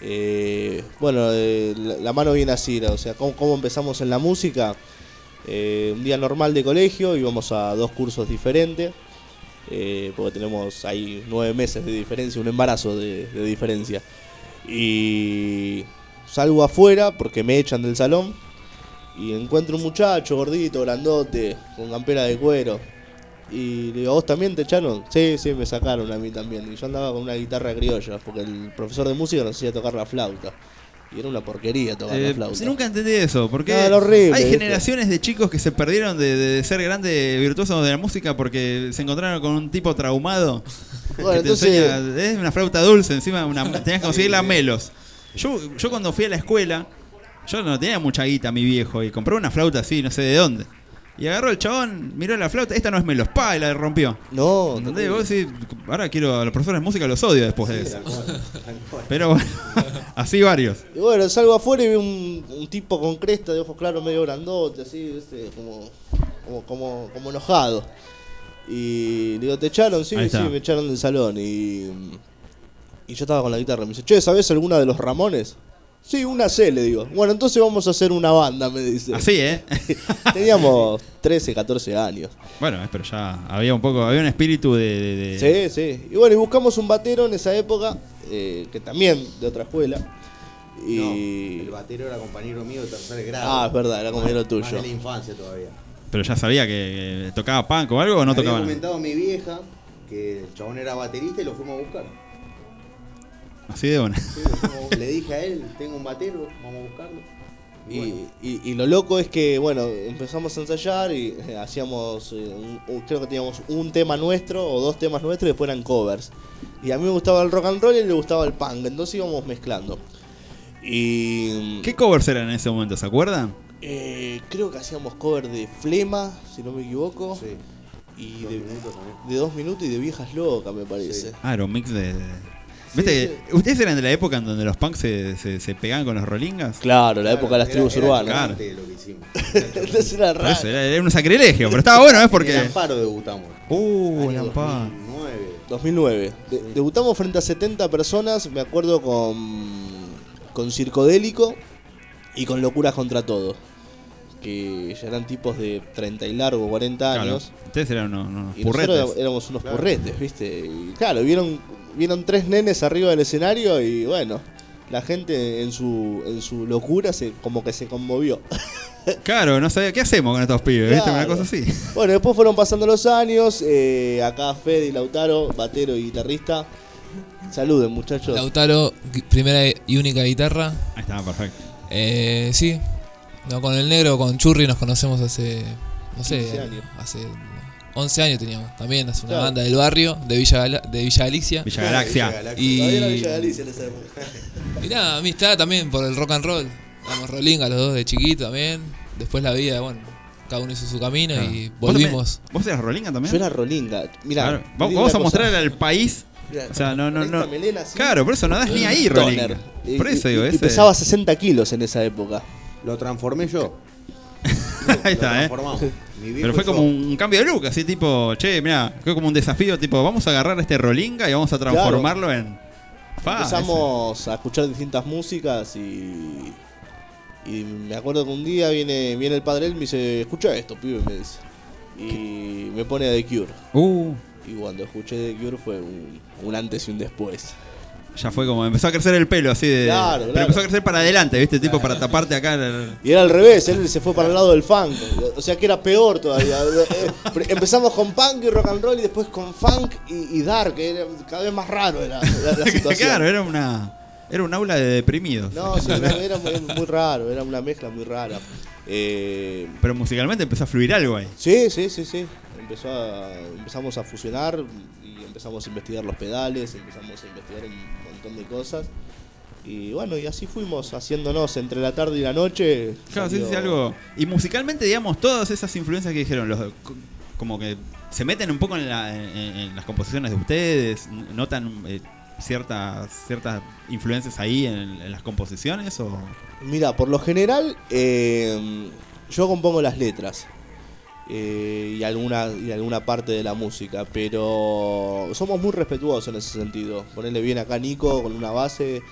Eh, bueno, eh, la, mano viene así, o sea, ¿cómo, empezamos en la música? Eh, un día normal de colegio, íbamos a dos cursos diferentes, porque tenemos ahí nueve meses de diferencia, un embarazo de diferencia. Y salgo afuera porque me echan del salón y encuentro un muchacho gordito, grandote, con campera de cuero. Y le digo, ¿a vos también te echaron? Sí, sí, me sacaron a mí también. Y yo andaba con una guitarra criolla, porque el profesor de música nos hacía tocar la flauta. Y era una porquería tocar Eh, la flauta. sí, nunca entendí eso. Porque No, era horrible, hay ¿viste? generaciones de chicos que se perdieron de, de ser grandes virtuosos de la música porque se encontraron con un tipo traumado. Bueno, que te enseña, es una flauta dulce, encima una, tenías que conseguir las melos. Yo, yo cuando fui a la escuela, yo no tenía mucha guita, mi viejo, y compré una flauta así, no sé de dónde. Y agarró el chabón, miró la flauta, esta no es melos, pa, y la rompió. No, ¿Entendés? Vos decís, ahora quiero a los profesores de música, los odio después de eso. Pero bueno, así varios. Y bueno, salgo afuera y veo un, un tipo con cresta de ojos claros medio grandote, así, ¿viste? Como, como, como, como enojado. Y digo, ¿te echaron? Sí, sí, me echaron del salón. Y, y yo estaba con la guitarra. Me dice, che, ¿sabes alguna de los Ramones? Sí, una C, le digo. Bueno, entonces vamos a hacer una banda, me dice. Así, ¿eh? Teníamos 13, 14 años. Bueno, eh, pero ya había un poco, había un espíritu de... de- de- Sí, sí. Y bueno, y buscamos un batero en esa época, eh, que también de otra escuela. Y... No, el batero era compañero mío de tercer grado. Ah, es verdad, era compañero Más- tuyo. más de la infancia todavía. Pero ya sabía que, que tocaba punk o algo o no Había tocaba nada. comentado a mi vieja que el chabón era baterista y lo fuimos a buscar. Así de. Sí, fuimos- le dije a él, tengo un batero, vamos a buscarlo. Y, y- y lo loco es que, bueno, empezamos a ensayar y eh, hacíamos, eh, un- un- creo que teníamos un tema nuestro o dos temas nuestros y después eran covers. Y a mí me gustaba el rock and roll y a él le gustaba el punk, entonces íbamos mezclando. Y ¿Qué covers eran en ese momento? ¿Se acuerdan? eh, creo que hacíamos cover de Flema, si no me equivoco. Y de, de dos minutos y de Viejas Locas, me parece. Ah, era un mix de... ¿Ustedes eran de la época en donde los punks se, se, se pegaban con los rolingas? Claro, la época de las tribus urbanas. Claro. lo que hicimos. Entonces era Por raro. eso, era, era un sacrilegio, pero estaba bueno, ¿es? En Porque... el Amparo debutamos. Uh, el Año Amparo. 2009. 2009. De- debutamos frente a 70 personas, me acuerdo con, con Circodélico y con Locuras contra Todo. Que ya eran tipos de 30 y largo, 40 Claro, años. ustedes eran unos, unos Y purretes. nosotros éramos unos Claro. porretes, ¿viste? Y claro, vieron, vieron tres nenes arriba del escenario y bueno, la gente en su, en su locura se, como que se conmovió. Claro, no sabía, ¿qué hacemos con estos pibes? ¿Viste? Una Claro. cosa así. Bueno, después fueron pasando los años. eh, acá Fede y Lautaro, batero y guitarrista. Saluden, muchachos. Lautaro, primera y única guitarra. Ahí está, perfecto. Eh, sí. No, con el negro, con Churri nos conocemos hace, no sé, 15 años. hace 11 años teníamos. También hace una Claro. banda del barrio, de Villa, Gala- de Villa Galicia. Villa Galaxia. Todavía era Y, Villa Galicia en esa época. y nada, amistad también por el rock and roll. Damos rolinga los dos de chiquito también. Después la vida, bueno, cada uno hizo su camino y ¿Vos también- volvimos. ¿Vos eras Rolinga también? Yo era Rolinga. Claro. Va- Vamos a mostrarle al país. O sea, no, no, no. melena. Claro, por eso no das ni ahí. Y- Por eso digo, y, pesaba 60 kilos en esa época. Lo transformé yo. Ahí está, ¿eh? Pero fue como un cambio de look, así tipo, che, mira, fue como un desafío, tipo, vamos a agarrar este Rolinga y vamos a transformarlo en. Fa, Empezamos a escuchar distintas músicas y. Y me acuerdo que un día viene, viene el padre él y me dice, escucha esto, pibe, me dice. Y me pone a The Cure. Uh. Y cuando escuché The Cure fue un, un antes y un después. Ya fue como, empezó a crecer el pelo así de. Claro, Pero claro. empezó a crecer para adelante, ¿viste? Tipo, para taparte acá. el- Y era al revés, él se fue para el lado del funk. O sea que era peor todavía. Eh, Empezamos con punk y rock and roll y después con funk y, y dark. Era cada vez más raro era la, la situación. claro, era una. Era un aula de deprimidos. No, sí, era, era muy, muy raro, era una mezcla muy rara. Eh, Pero musicalmente empezó a fluir algo ahí. sí, sí, sí, sí. Empezó a- empezamos a fusionar y empezamos a investigar los pedales, empezamos a investigar un montón de cosas. Y bueno, y así fuimos haciéndonos entre la tarde y la noche. Claro, sí, sí, algo. Y musicalmente, digamos, todas esas influencias que dijeron, los como que se meten un poco en, la- en- en las composiciones de ustedes, notan eh, ciertas ciertas influencias ahí en, en las composiciones o Mira, por lo general, eh, yo compongo las letras eh, y, alguna, y alguna parte de la música, pero somos muy respetuosos en ese sentido. Ponerle bien acá a Nico con una base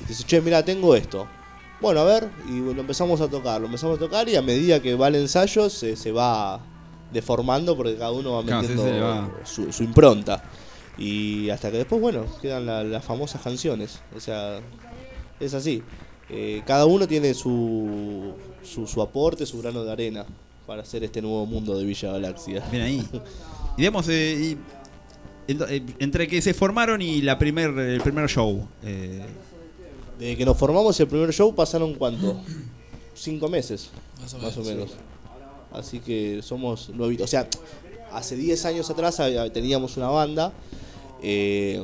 y te dice, che, mira, tengo esto. Bueno, a ver, y lo empezamos a tocar, lo empezamos a tocar y a medida que va el ensayo se, se va deformando porque cada uno va metiendo sí, va. su, su impronta. Y hasta que después, bueno, quedan la- las famosas canciones. O sea, es así. Eh, cada uno tiene su, su, su aporte, su grano de arena para hacer este nuevo mundo de Villa Galaxia. Bien ahí. Y digamos, eh, y eh, entre que se formaron y la primer, el primer show. eh, Desde que nos formamos el primer show pasaron cuánto? Cinco meses, Más o más o menos. Así que somos nuevitos. O sea, hace 10 años atrás había- teníamos una banda. eh,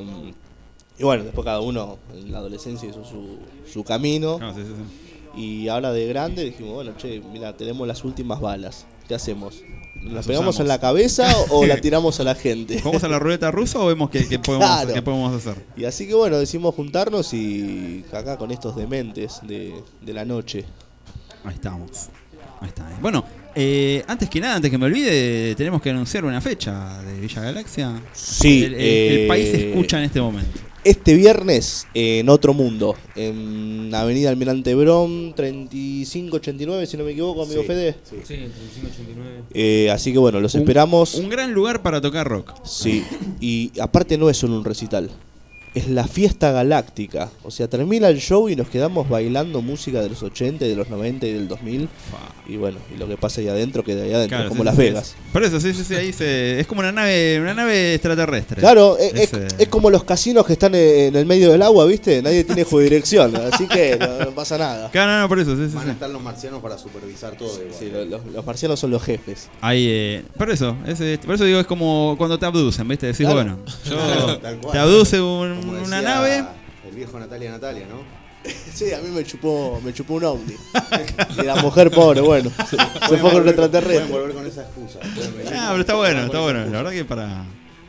y bueno, después cada uno en la adolescencia hizo su, su camino. no, sí, sí, sí. Y ahora de grande dijimos, bueno, che, mira, tenemos las últimas balas. ¿Qué hacemos? ¿Las Las pegamos usamos. en la cabeza o la tiramos a la gente? ¿Jugamos a la ruleta rusa o vemos qué, qué podemos, Claro. qué podemos hacer? Y así que bueno, decimos juntarnos y acá con estos dementes de, de la noche. Ahí estamos. Ahí está. Bueno, eh, antes que nada, antes que me olvide, tenemos que anunciar una fecha de Villa Galaxia. Sí, El, el- el eh, país se escucha en este momento. Este viernes en Otro Mundo, en Avenida Almirante Brón, 3589, si no me equivoco, amigo Sí, Fede. Sí, 3589. Eh, así que bueno, los Un- esperamos. Un gran lugar para tocar rock. Sí, y aparte no es solo un recital, es la fiesta galáctica. O sea, termina el show y nos quedamos bailando música de los 80, y de los 90 y del 2000. Y bueno, y lo que pasa ahí adentro queda ahí adentro, Claro, como sí, Las sí, Vegas. es- Por eso, sí, sí, sí, ahí se, es como una nave, una nave extraterrestre. Claro, es, es- eh, es como los casinos que están en el medio del agua, ¿viste? Nadie tiene jurisdicción, así que no, no pasa nada. Claro, no, no, por eso, sí, sí, Van a estar los marcianos para supervisar todo. igual. Sí, lo- los, los marcianos son los jefes. Ahí, eh, por eso, es, eh, por eso digo, es como cuando te abducen, ¿viste? Decís, Claro. bueno, yo te abduce un- Como una decía nave. El viejo Natalia Natalia, ¿no? Sí, a mí me chupó, me chupó un ovni. Y la mujer pobre, bueno, se, se fue con un Pueden extraterrestre. volver con esa excusa. Pueden. Ah, pero está bueno, está bueno. excusa. La verdad que para,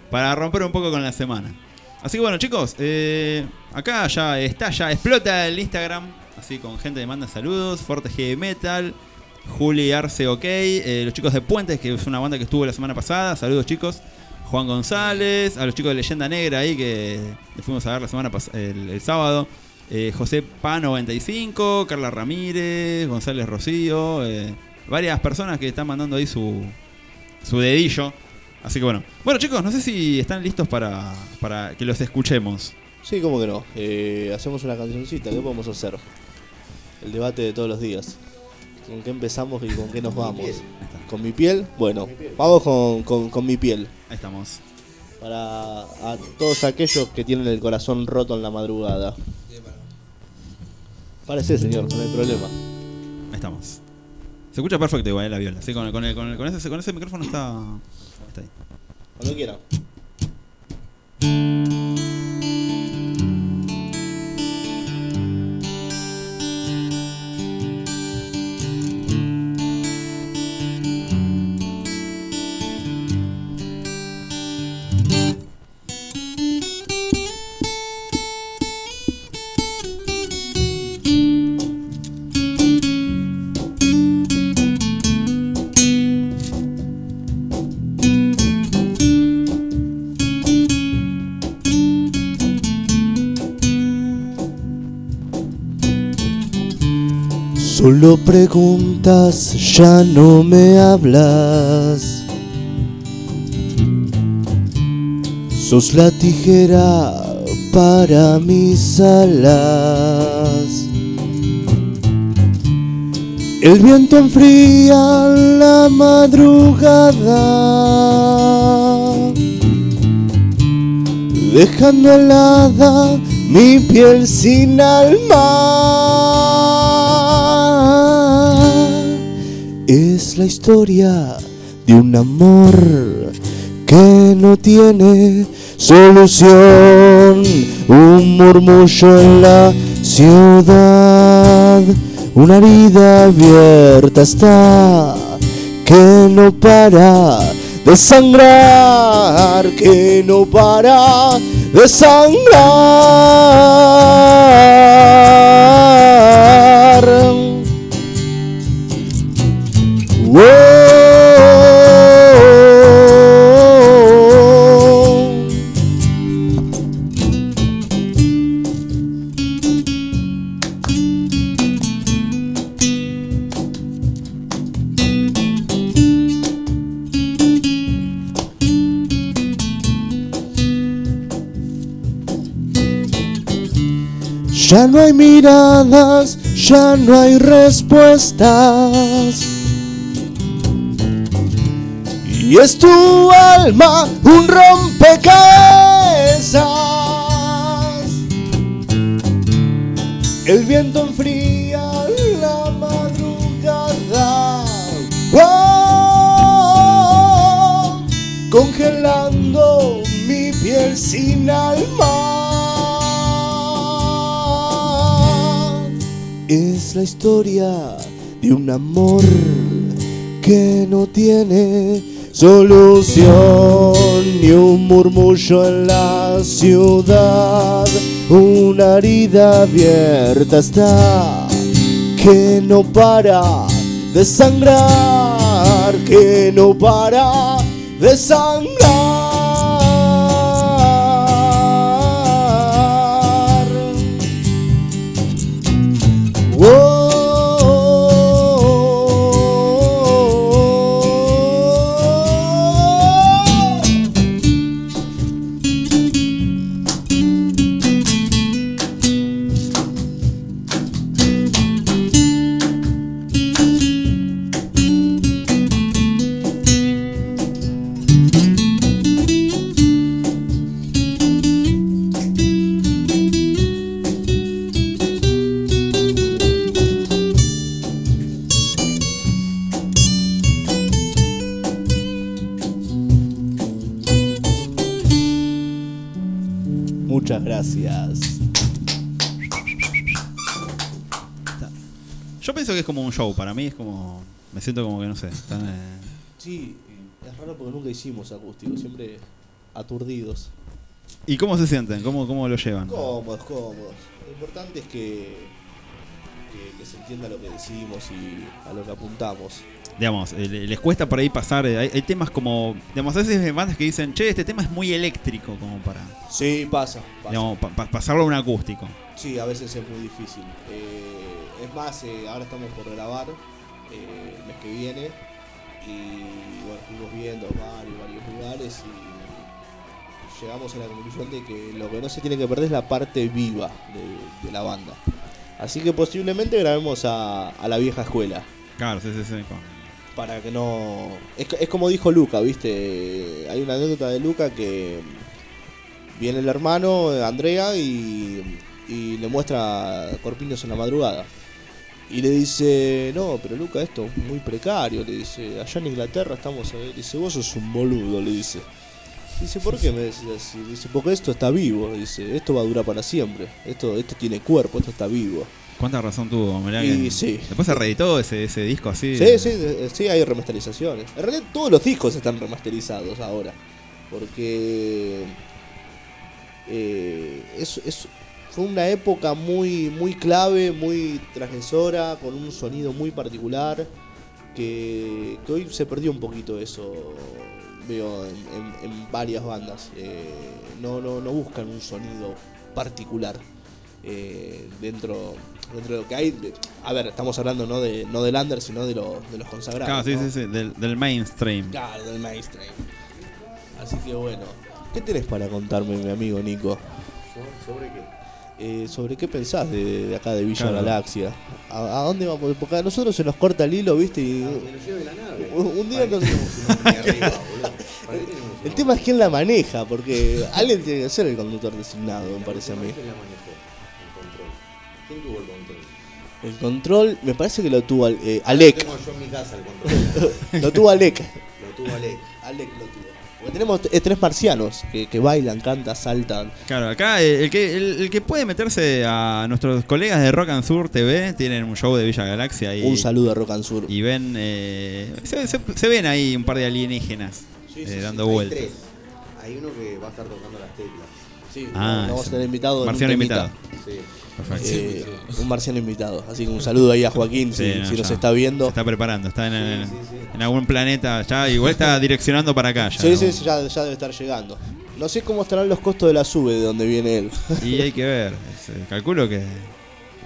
para romper un poco con la semana. Así que bueno, chicos, eh, acá ya está, ya explota el Instagram. Así con gente que manda saludos. Forte Heavy Metal. Juli Arce OK. eh, los chicos de Puentes, que es una banda que estuvo la semana pasada. Saludos, chicos. Juan González. A los chicos de Leyenda Negra ahí que fuimos a ver la semana el, el sábado. eh, José Pa95. Carla Ramírez. González Rocío. eh, varias personas que están mandando ahí su, su dedillo. Así que bueno. Bueno chicos, no sé si están listos para, para que los escuchemos. Sí, cómo que no. Eh, hacemos una cancioncita, ¿qué podemos hacer? El debate de todos los días. ¿Con qué empezamos y con qué nos vamos? ¿Con mi piel? Bueno, vamos con, con- con mi piel. Ahí estamos. Para a todos aquellos que tienen el corazón roto en la madrugada. Parece, señor, no hay problema. Ahí estamos. Se escucha perfecto igual eh, la viola. Sí, con, con, el- con el- con ese, con ese micrófono está, está ahí. Cuando quiera. Preguntas, ya no me hablas. Sos la tijera para mis alas. El viento enfría la madrugada, dejando helada mi piel sin alma. Es la historia de un amor que no tiene solución. Un murmullo en la ciudad, una herida abierta está que no para de sangrar, que no para de sangrar. Ya no hay miradas, ya no hay respuestas. Y es tu alma un rompecabezas. El viento enfría la madrugada. Congelando mi piel sin alma. Es la historia de un amor que no tiene solución ni un murmullo en la ciudad. Una herida abierta está que no para de sangrar, que no para de sangrar. Un show, para mí es como. Me siento como que no sé. están, eh, Sí, es raro porque nunca hicimos acústico, siempre aturdidos. ¿Y cómo se sienten? ¿Cómo, cómo lo llevan? Cómodos, cómodos. Lo importante es que, que, que se entienda lo que decimos y a lo que apuntamos. Digamos, eh, le- les cuesta por ahí pasar. eh, Hay, hay temas como. Digamos, a veces hay bandas que dicen, che, este tema es muy eléctrico, como para. Sí, pasa. pasa. Digamos, pa- pa- pasarlo a un acústico. Sí, a veces es muy difícil. Eh, es más, eh, ahora estamos por grabar eh, el mes que viene y bueno, fuimos viendo varios, varios lugares y llegamos a la conclusión de que lo que no se tiene que perder es la parte viva de, de la banda. Así que posiblemente grabemos a, a la vieja escuela. Claro, sí, sí, sí. Para que no... Es, es como dijo Luca, ¿viste? Hay una anécdota de Luca que viene el hermano, Andrea, y, y le muestra Corpiños en la madrugada. Y le dice, no, pero Luca, esto es muy precario. Le dice, allá en Inglaterra estamos. Le dice, vos sos un boludo, le dice. Dice, ¿por qué me decís así? Dice, porque esto está vivo. Dice, esto va a durar para siempre. Esto, esto tiene cuerpo, esto está vivo. ¿Cuánta razón tuvo? Mirá Y que- sí. Después se reeditó ese, ese disco así. Sí, sí, eh, sí, hay remasterizaciones. En realidad todos los discos están remasterizados ahora. Porque eh, es, es- fue una época muy, muy clave, muy transgresora, con un sonido muy particular, que, que hoy se perdió un poquito eso, veo en, en- en varias bandas. Eh, no, no, no buscan un sonido particular eh, dentro, dentro de lo que hay. A ver, estamos hablando no, de, no del under, sino de, lo- de los consagrados. Claro, sí, ¿no? sí, sí, del, del mainstream. Claro, del mainstream. Así que bueno, ¿qué tenés para contarme, mi amigo Nico? ¿Sobre qué? Eh, ¿Sobre qué pensás de, de acá de Villa Claro. Galaxia? ¿A, a dónde vamos? Porque a nosotros se nos corta el hilo, ¿viste? Y lo nave. un, un día nos... ¿Para qué tenemos un hombre arriba, boludo? ¿Para qué tenemos un El tema es quién la maneja, porque alguien tiene que ser el conductor designado, me parece a mí. ¿Quién la manejó? El control. ¿Quién tuvo el control? El control, me parece que lo tuvo eh, Lo Alec. tengo yo en mi casa el control. lo tuvo Alec. Lo tuvo Alec. Alec lo tenemos eh, tres marcianos que, que bailan, cantan, saltan. Claro, acá eh, el que, el, el que puede meterse a nuestros colegas de Rock and Sur TV tienen un show de Villa Galaxia y, Un saludo a Rock and Sur. y ven, eh, se, se- se ven ahí un par de alienígenas Sí, eh, sí, dando hay vueltas. tres. Hay uno que va a estar tocando las teclas. Sí, Ah, vamos a tener invitado. Marciano invitado. Sí. Perfecto. Eh, un marciano invitado. Así que un saludo ahí a Joaquín si, Sí, no, si nos está viendo. Se está preparando, está en, algún planeta ya, igual está direccionando para acá ya. Sí, ¿no? sí, ya, ya debe estar llegando. No sé cómo estarán los costos de la sube de donde viene él. Y hay que ver, eh, calculo que...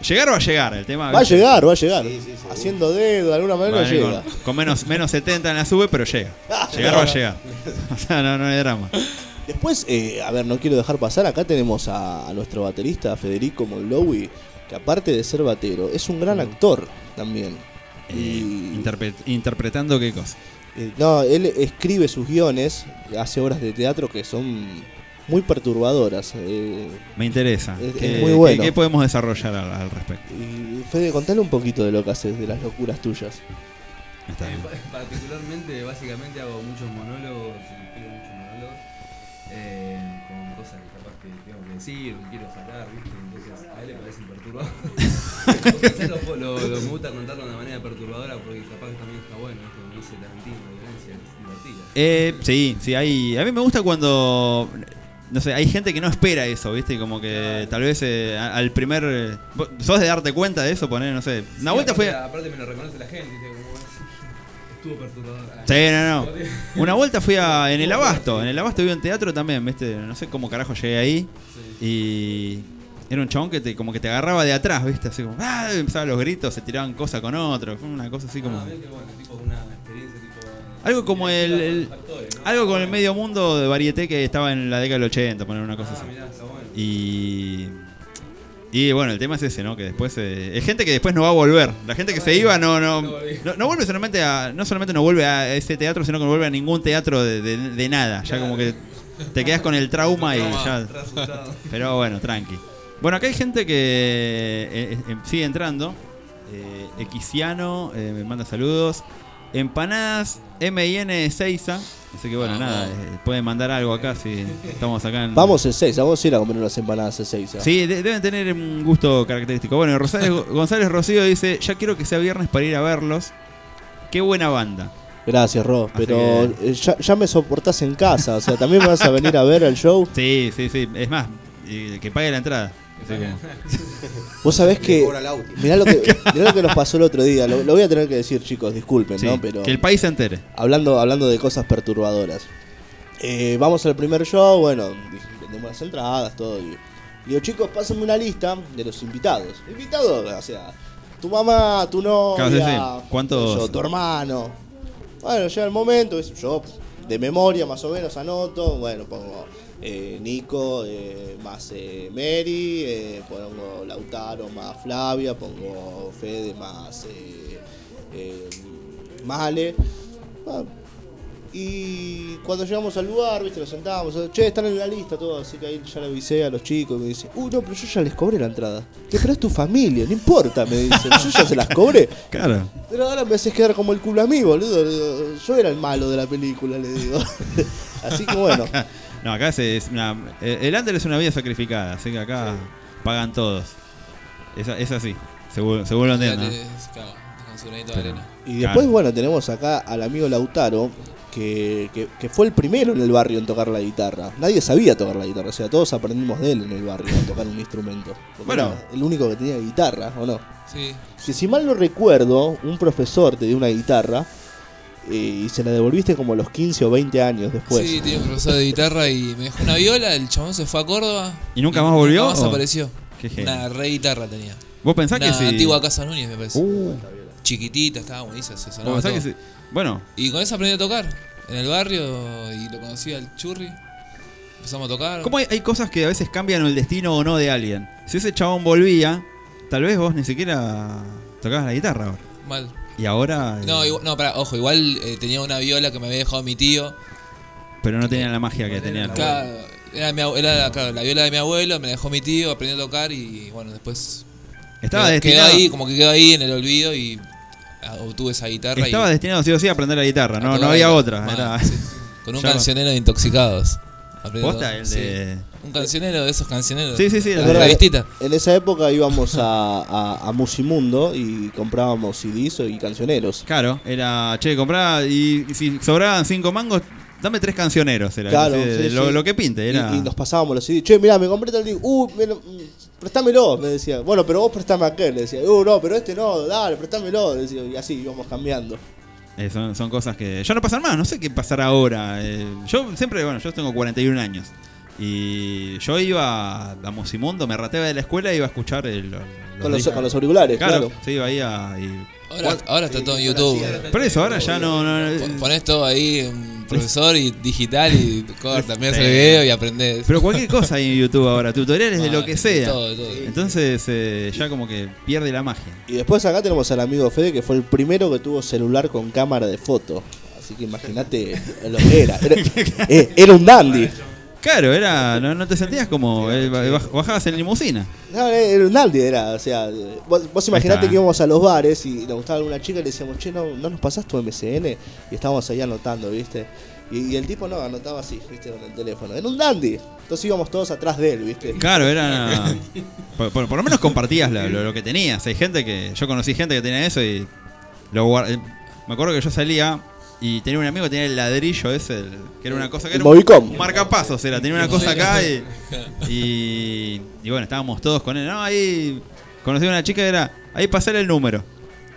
Llegar va a llegar, el tema... Va a llegar, va a llegar. Sí, sí, seguro. Haciendo dedo, de alguna manera llega. Con, con menos, menos 70 en la sube, pero llega. Llegar va a llegar. O sea, no, no hay drama. Después, eh, a ver, no quiero dejar pasar, acá tenemos a, a nuestro baterista Federico Monlowy, que aparte de ser batero, es un gran actor también. Eh, Y, interpre- interpretando qué cosa. eh, no, él escribe sus guiones, hace obras de teatro que son muy perturbadoras. eh, Me interesa. Es- ¿Qué, es muy bueno. qué- qué podemos desarrollar al, al respecto? y Fede, contale un poquito de lo que haces, de las locuras tuyas. Está bien. Eh, pa- Particularmente, básicamente hago muchos monólogos, que quiero sacar, ¿viste? Entonces a él le parece perturbador. lo, lo, lo me gusta contarlo de una manera perturbadora porque capaz que también está bueno, ¿viste? Como dice Tarantino, la violencia es divertida. Eh, sí, sí, hay. A mí me gusta cuando. No sé, hay gente que no espera eso, ¿viste? Como que tal vez eh, al primer. eh, ¿Sos de darte cuenta de eso? Poner, no sé. Una Sí, vuelta aparte, fue. Aparte me lo reconoce la gente, ¿viste? Estuvo Sí, no, no. Una vuelta fui a, en el Abasto. En el Abasto vivo en teatro también, ¿viste? No sé cómo carajo llegué ahí. Y. Era un chabón que te, como que te agarraba de atrás, ¿viste? Así como. ¡Ah! Empezaban los gritos, se tiraban cosas con otro. Fue una cosa así como. Ah, bien que bueno, tipo una experiencia tipo. Algo como el, el- algo con el medio mundo de varieté que estaba en la década del 80, poner una cosa Ah, así. mirá, está bueno. Y y bueno, el tema es ese, ¿no? Que después eh, es gente que después no va a volver. La gente que se iba no no no, no vuelve solamente a no solamente no vuelve a ese teatro, sino que no vuelve a ningún teatro de, de- de nada. Ya como que te quedas con el trauma y ya. Pero bueno, tranqui. Bueno, acá hay gente que eh, eh, sigue entrando. Eh, Equisiano eh, me manda saludos. Empanadas M&N Seiza. Así que bueno, nada, eh, pueden mandar algo acá si estamos acá en... Vamos el 6, vamos a ir a comer unas empanadas el 6. Sí, de- deben tener un gusto característico. Bueno, Rosales, González Rocío dice, ya quiero que sea viernes para ir a verlos. Qué buena banda. Gracias, Ro. Así Pero eh, ya, ya me soportás en casa. O sea, también me vas a venir a ver el show. Sí, sí, sí. Es más, que pague la entrada. Así que- Vos sabés que. Mirá lo que, mirá lo que nos pasó el otro día. Lo, lo voy a tener que decir, chicos, disculpen, Sí, ¿no? Pero. que el país se entere. Hablando, hablando de cosas perturbadoras. Eh, vamos al primer show, bueno, vendemos las entradas, todo. Y digo, chicos, pásenme una lista de los invitados. Invitados, o sea, tu mamá, tu novia, Claro, sí, sí. ¿Cuántos? yo, tu hermano. Bueno, llega el momento, es- yo de memoria más o menos anoto, bueno, pongo eh, Nico eh, más eh, Mary, pongo Lautaro más Flavia, pongo Fede más Male. Ah, Y cuando llegamos al lugar, viste, nos sentábamos, che, están en la lista todo, así que ahí ya le avisé a los chicos y me dice, uy, no, pero yo ya les cobré la entrada. Que pero es tu familia, no importa, me dicen, yo ya se las cobré. Claro. Pero ahora me haces quedar como el culo a mí, boludo. Yo era el malo de la película, le digo. así que bueno. No, acá es, es una, eh, el under es una vida sacrificada, así que acá pagan todos. Es, es así, según, según lo entiendo. ¿no? Claro, con su granito de arena. Y después, bueno, tenemos acá al amigo Lautaro, que, que, que fue el primero en el barrio en tocar la guitarra. Nadie sabía tocar la guitarra, o sea, todos aprendimos de él en el barrio a tocar un instrumento. Porque Bueno. era el único que tenía guitarra, ¿o no? Sí. Que si mal no recuerdo, un profesor te dio una guitarra eh, y se la devolviste como a los 15 o 20 años después. Sí, tenía un profesor de guitarra y me dejó una viola, el chabón se fue a Córdoba. ¿Y nunca más volvió, Nunca más o? apareció. Qué genio. Una re guitarra tenía. ¿Vos pensás Una que si- antigua Casa Núñez, me parece. Uh. Chiquitita, estaba buenísima, se sonaba ¿Vos pensás todo. que si- Bueno, Y con eso aprendí a tocar en el barrio y lo conocí al churri. Empezamos a tocar. ¿cómo hay, hay cosas que a veces cambian el destino o no de alguien? Si ese chabón volvía, tal vez vos ni siquiera tocabas la guitarra ahora. Mal. Y ahora. eh, No, igual- no, pará, ojo, igual eh, tenía una viola que me había dejado mi tío. Pero no tenía la magia que tenía Claro, era, mi era la- claro, la viola de mi abuelo, me la dejó mi tío, aprendí a tocar y bueno, después. Estaba quedó, quedó destinado- ahí, como que quedó ahí en el olvido y ah, obtuve esa guitarra. Estaba y, destinado sí o sí a aprender la guitarra, a no, no había la- otra. mal, Era... sí. Con un cancionero de intoxicados. Aprendí ¿Posta? El sí. Un cancionero de esos cancioneros. Sí, sí, sí, la verdad, revistita. En esa época íbamos a, a, a Musimundo y comprábamos CDs y cancioneros. Claro, era, che, comprá y, y si sobraban cinco mangos, dame tres cancioneros. Era Claro, así de- sí, lo, sí. lo que pinte. Era... Y, y nos pasábamos los CDs. Che, mirá, me compré tal disco. Uh, me lo- préstamelo, me decía. Bueno, pero vos préstame aquel, le decía. Uh, no, pero este no, dale, préstamelo. le decía. Y así íbamos cambiando. Eh, son, son cosas que ya no pasan más, no sé qué pasará ahora. Eh, yo siempre, bueno, yo tengo 41 años. Y yo iba a Musimundo, me rateaba de la escuela y iba a escuchar el, los, Con los- con los auriculares, claro. Sí, iba ahí a. y- Ahora, ahora está todo en YouTube. Por eso, ahora ya no. no- Pon- Pones todo ahí, un profesor y digital y corta, miras Sí. el video y aprendes. Pero cualquier cosa hay en YouTube ahora, tutoriales de lo Mal, que sea. todo, todo. Entonces eh, ya como que pierde la magia. Y después acá tenemos al amigo Fede, que fue el primero que tuvo celular con cámara de foto. Así que imagínate lo que era. Era, eh, era un dandy. Claro, era, no, no te sentías como eh, baj- bajabas en limusina. No, era un dandy, era. O sea, vos, vos imaginate está. que íbamos a los bares y nos gustaba alguna chica y le decíamos, che, no, no nos pasás tu MCN. Y estábamos ahí anotando, ¿viste? Y, y el tipo no, anotaba así, ¿viste? Con el teléfono. Era un dandy. Entonces íbamos todos atrás de él, ¿viste? Claro, era. Por, por- por lo menos compartías la- lo, lo que tenías. Hay gente que. Yo conocí gente que tenía eso y. Lo eh, Me acuerdo que yo salía y tenía un amigo que tenía el ladrillo ese, el- que era una cosa que era un, Movicom. un marcapasos, era. Tenía una cosa acá y. Y, y bueno, estábamos todos con él. No, ahí. Conocí a una chica que era. Ahí pasar el número.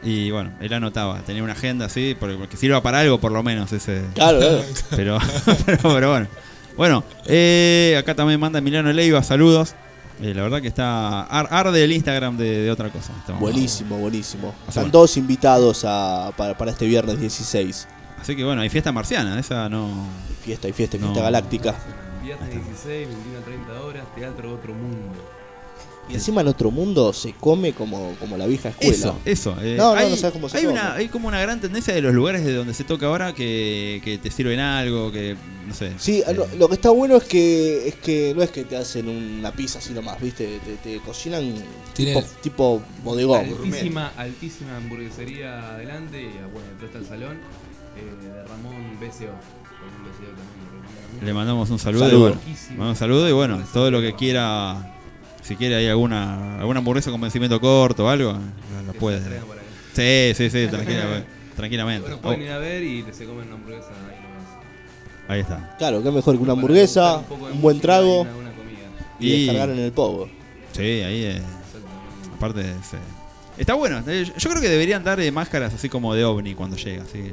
Y bueno, él anotaba, tenía una agenda así, porque, porque sirva para algo por lo menos ese. Claro, claro. Pero, pero, pero bueno. Bueno, eh, acá también manda Emiliano Leiva, saludos. Eh, la verdad que está. ar- arde el Instagram de, de otra cosa. Está- Buenísimo, buenísimo. Están bueno. todos invitados a, para, para este viernes 16. Así que bueno, hay fiesta marciana, esa no. Fiesta y fiesta, y No. fiesta galáctica. Viernes 16, 21 a 30 horas, Teatro Otro Mundo. Y encima en otro mundo se come como, como la vieja escuela. Eso, eso. eh, no, no, hay, no sabes cómo se hay come. una, hay como una gran tendencia de los lugares de donde se toca ahora que, que te sirven algo, que no sé. Sí, eh, lo, lo que está bueno es que es que no es que te hacen una pizza así nomás, ¿viste? Te, te cocinan tipo, tipo bodegón. Altísima, altísima hamburguesería adelante. Y ah, bueno, después está el salón eh, de Ramón BCO. También. Le mandamos un saludo, Saludo. y bueno, mandamos un saludo y bueno, todo lo que quiera, si quiere hay alguna alguna hamburguesa con vencimiento corto o algo, lo, lo Que puede. Sí, sí, sí, tranquila- tranquilamente. Bueno, Oh, pueden ir a ver y se comen una hamburguesa ahí nomás. ahí está. Claro, que mejor que una hamburguesa, un buen trago una y, Y- descargar en el pogo. Sí, ahí eh, Exactamente. aparte sí. Está bueno, eh, yo creo que deberían dar eh, máscaras así como de ovni cuando llega, así.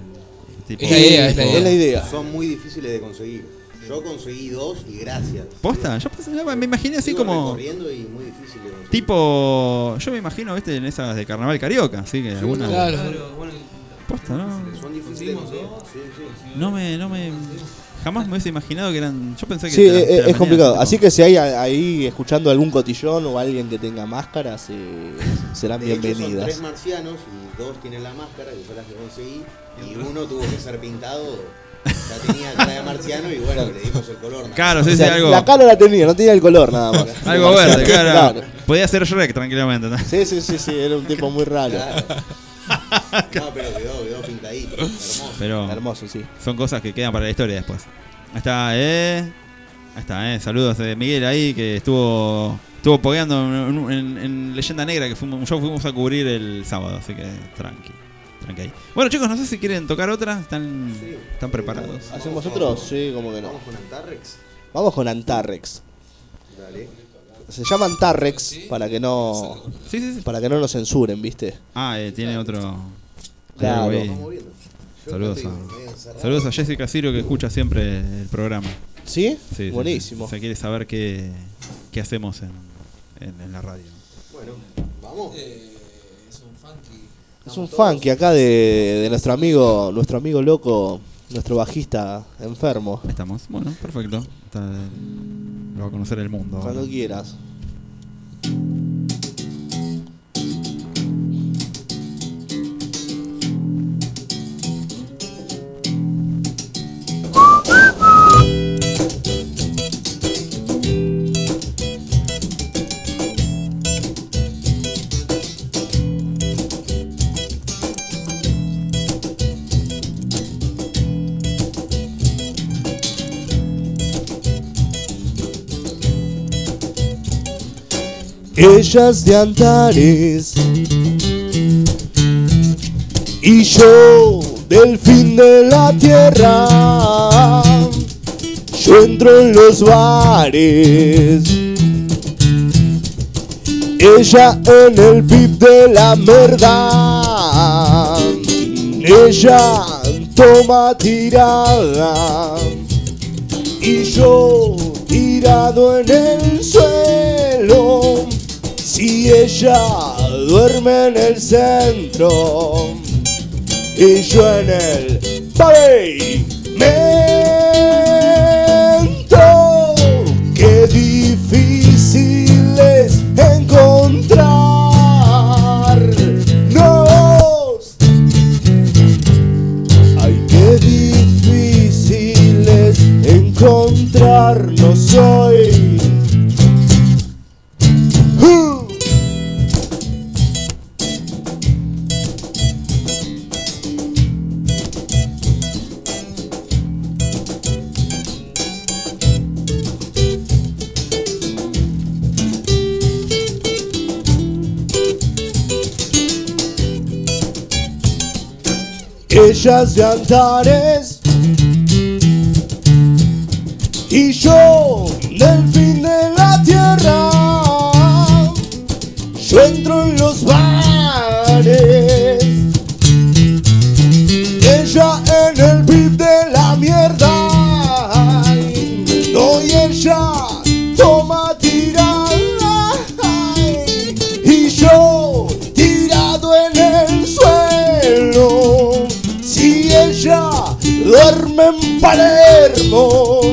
Tipo, Es la idea, es la idea. Es la idea. Son muy difíciles de conseguir. Yo conseguí dos y gracias. ¿Posta? Yo pensé- me imaginé así Sigo como recorriendo y muy difícil de conseguir. tipo, yo me imagino, viste, en esas de carnaval carioca, así que alguna Claro. Claro, bueno, posta, ¿no? Son difíciles de conseguir. Sí, sí. No me, no me. Jamás me hubiese imaginado que eran. Yo pensé que. Sí, las- es, complicado. así Así que si hay ahí escuchando algún cotillón o alguien que tenga máscaras, eh, serán De hecho, son tres bienvenidas. marcianos y dos tienen la máscara, que fue las que conseguí, y uno tuvo que ser pintado Ya tenía cara de marciano y bueno, le dimos el color. nada Claro, sí, O sí, algo. La cara la tenía, no tenía el color nada más. Algo verde, claro. Podía ser Shrek tranquilamente. ¿no? Sí, sí, sí, sí, era un tipo muy raro. No, pero quedó, quedó pintadito. Hermoso. Pero Hermoso, sí. son cosas que quedan para la historia después. Ahí está, eh. Ahí está, eh. Saludos de Miguel ahí que estuvo estuvo pogueando en, en- en Leyenda Negra que fuimos, yo fuimos a cubrir el sábado, así que tranqui. Tranqui. Bueno chicos, no sé si quieren tocar otra, están, están preparados. ¿Hacemos otro? Sí, como que no. Vamos con Antarrex. Vamos con Antarrex. Dale. Se llama Antarrex para que no Sí, sí, sí. para que no lo censuren, ¿viste? Ah, eh, tiene otro. Claro. algo ahí. Saludos a, saludos a Jessica Ciro que escucha siempre el programa. ¿Sí? Sí, sí, Buenísimo. sí. O sea, quiere saber qué, qué hacemos en, en- en la radio. Bueno, vamos. funky. Es un funky acá de, de nuestro amigo, nuestro amigo loco, nuestro bajista enfermo. Ahí estamos. Bueno, perfecto. Está- lo va a conocer el mundo. ahora. Cuando quieras. Ellas de Antares y yo del fin de la tierra. Yo entro en los bares, ella en el pip de la merda. Ella toma tirada y yo tirado en el suelo. Si ella duerme en el centro y yo en el pavimento, qué difícil es encontrarnos. Ay, qué difícil es encontrarnos hoy. Ellas de Antares y yo Palermo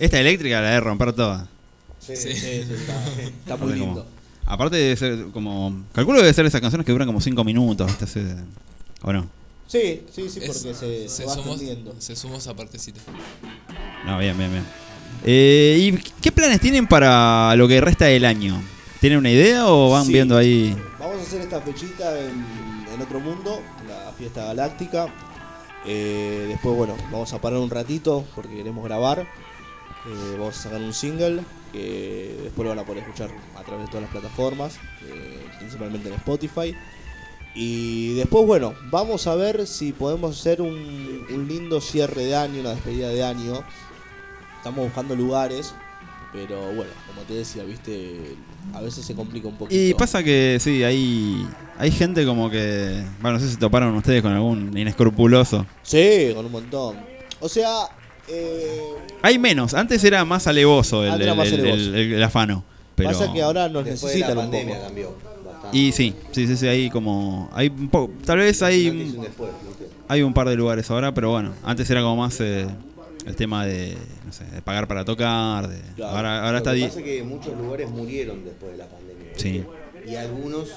Esta eléctrica la de romper toda. Sí, sí, sí, está, está muy como- lindo. aparte de ser como. Calculo que debe ser esas canciones que duran como 5 minutos. ¿O no? Sí, sí, sí, Es- porque se, se va sumó, se sumó esa partecita. No, bien, bien, bien. Eh, ¿Y qué planes tienen para lo que resta del año? ¿Tienen una idea o van Sí. viendo ahí? Vamos a hacer esta fechita en, en otro mundo, la fiesta galáctica. Eh, después, bueno, vamos a parar un ratito porque queremos grabar. Eh, vamos a sacar un single que después lo van a poder escuchar a través de todas las plataformas, eh, principalmente en Spotify. Y después, bueno, vamos a ver si podemos hacer un, un lindo cierre de año, una despedida de año. Estamos buscando lugares, pero bueno, como te decía, viste, a veces se complica un poquito. Y pasa que sí, hay, hay gente como que. Bueno, no sé si toparon ustedes con algún inescrupuloso. Sí, con un montón. O sea, eh, Hay menos, antes era más alevoso el, Antes era el- más el- alevoso. el- el afano. Pero... pasa que ahora nos Después de la necesitan un pandemia poco. cambió bastante. Y sí, sí, sí, sí, hay como. Hay un poco. Tal vez hay. Un antes y un un- después, ¿viste? Hay un par de lugares ahora, pero bueno, antes era como más eh, el tema de, no sé, de pagar para tocar. De, Claro. ahora ahora Lo está. que di- pasa es que muchos lugares murieron después de la pandemia. ¿viste? Sí. Y algunos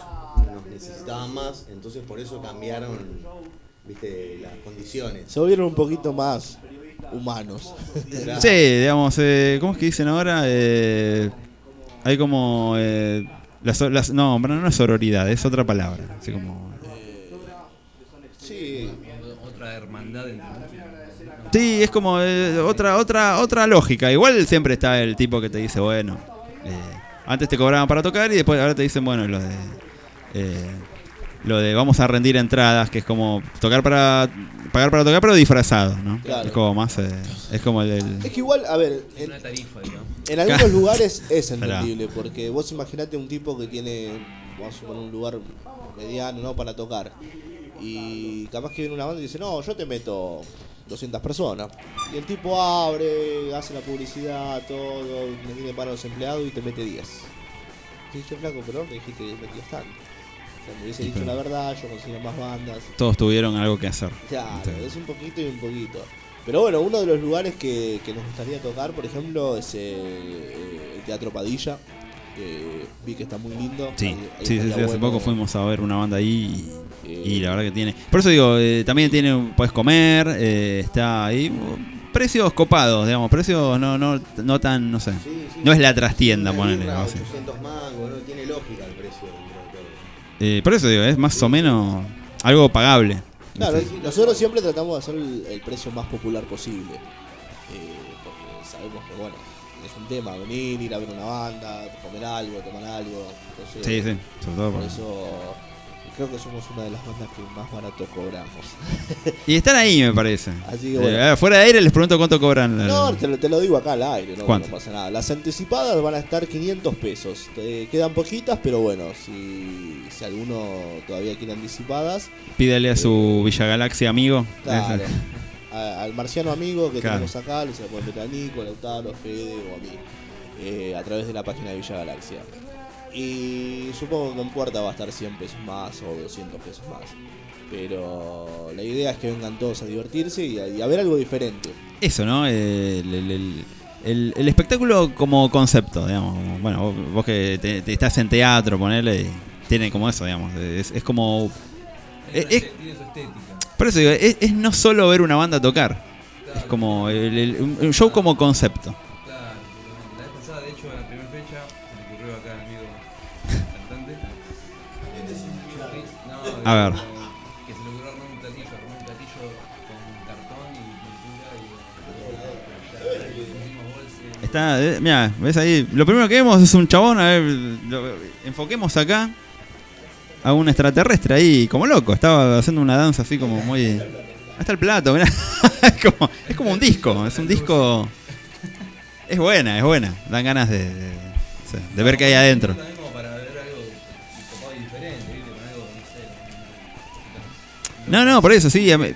nos necesitaban más, entonces por eso cambiaron, viste, las condiciones. Se volvieron un poquito más humanos. Sí, digamos, eh, ¿cómo es que dicen ahora? Eh, hay como. eh, la so- las- no, pero no es sororidad, es otra palabra. Así como. Sí. Otra hermandad entre. Sí, es como eh, otra, otra, otra lógica. Igual siempre está el tipo que te dice, bueno, eh, antes te cobraban para tocar y después ahora te dicen, bueno, lo de. eh, lo de vamos a rendir entradas, que es como tocar para. pagar para tocar, pero disfrazado, ¿no? Claro. Es como más. eh, es como el. el- Es que igual, a ver, en, Una tarifa, digamos. en algunos lugares es entendible, porque vos imaginate un tipo que tiene, vamos a suponer un lugar mediano, ¿no? Para tocar. Y capaz que viene una banda y dice, no, yo te meto 200 personas. Y el tipo abre, hace la publicidad, todo, le tiene para los empleados y te mete 10. Y yo, flaco, pero me dijiste que metías tanto. Me hubiese dicho la verdad, yo conseguía más bandas. todos tuvieron algo que hacer. Claro, Entonces, es un poquito y un poquito. Pero bueno, uno de los lugares que, que nos gustaría tocar, por ejemplo, es eh, el Teatro Padilla. vi que está muy lindo. Sí, Ahí- ahí sí, sí, hace poco fuimos a ver una banda ahí y, y la verdad que tiene. Por eso digo, eh, también tiene, puedes comer, eh, está ahí. Precios copados, digamos, precios no, no, no tan, no sé. Sí, sí. No es la trastienda, así. 800 mangos, no tiene lógica el Eh, por eso digo, es más o menos algo pagable. Claro, ¿viste? nosotros siempre tratamos de hacer el, el precio más popular posible. Eh, porque sabemos que, bueno, es un tema venir, ir a ver una banda, comer algo, tomar algo. entonces, Sí, sí, sobre todo por por- eso creo que somos una de las bandas que más barato cobramos. Y están ahí, me parece. Así que bueno. Eh, fuera de aire les pregunto cuánto cobran. la- No, te lo, te lo digo acá al aire, no, pasa nada. Las anticipadas van a estar 500 pesos. Eh, quedan poquitas, pero bueno, si, si alguno todavía quiere anticipadas, Pídale a su Villa Galaxia amigo. claro. A- al marciano amigo que Claro. tenemos acá, le se lo pueden meter a Nico, a Lautaro, Fede o a mí, eh, a través de la página de Villa Galaxia. Y supongo que en puerta va a estar 100 pesos más o 200 pesos más. Pero la idea es que vengan todos a divertirse y a, y a ver algo diferente. Eso, ¿no? El, el- el- el- el espectáculo como concepto, digamos. Bueno, vos, vos que te, te estás en teatro, ponerle, y tiene como eso, digamos. Es, es como. Es, es- Tiene su estética. por eso digo, es, es no solo ver una banda tocar. Es como el, el- un un show como concepto. A ver. Que se ocurrió armar un platillo, armar un platillo con cartón y pintura y. Está, eh, mira, ves ahí. Lo primero que vemos es un chabón. A ver, lo- enfoquemos acá a un extraterrestre ahí, como loco. Estaba haciendo una danza así como muy. Ahí está el plato, mirá. es, como, es como un disco. Es un disco. Es buena, es buena. Dan ganas de, de, de ver qué hay adentro. No. No, por eso sí. a mí-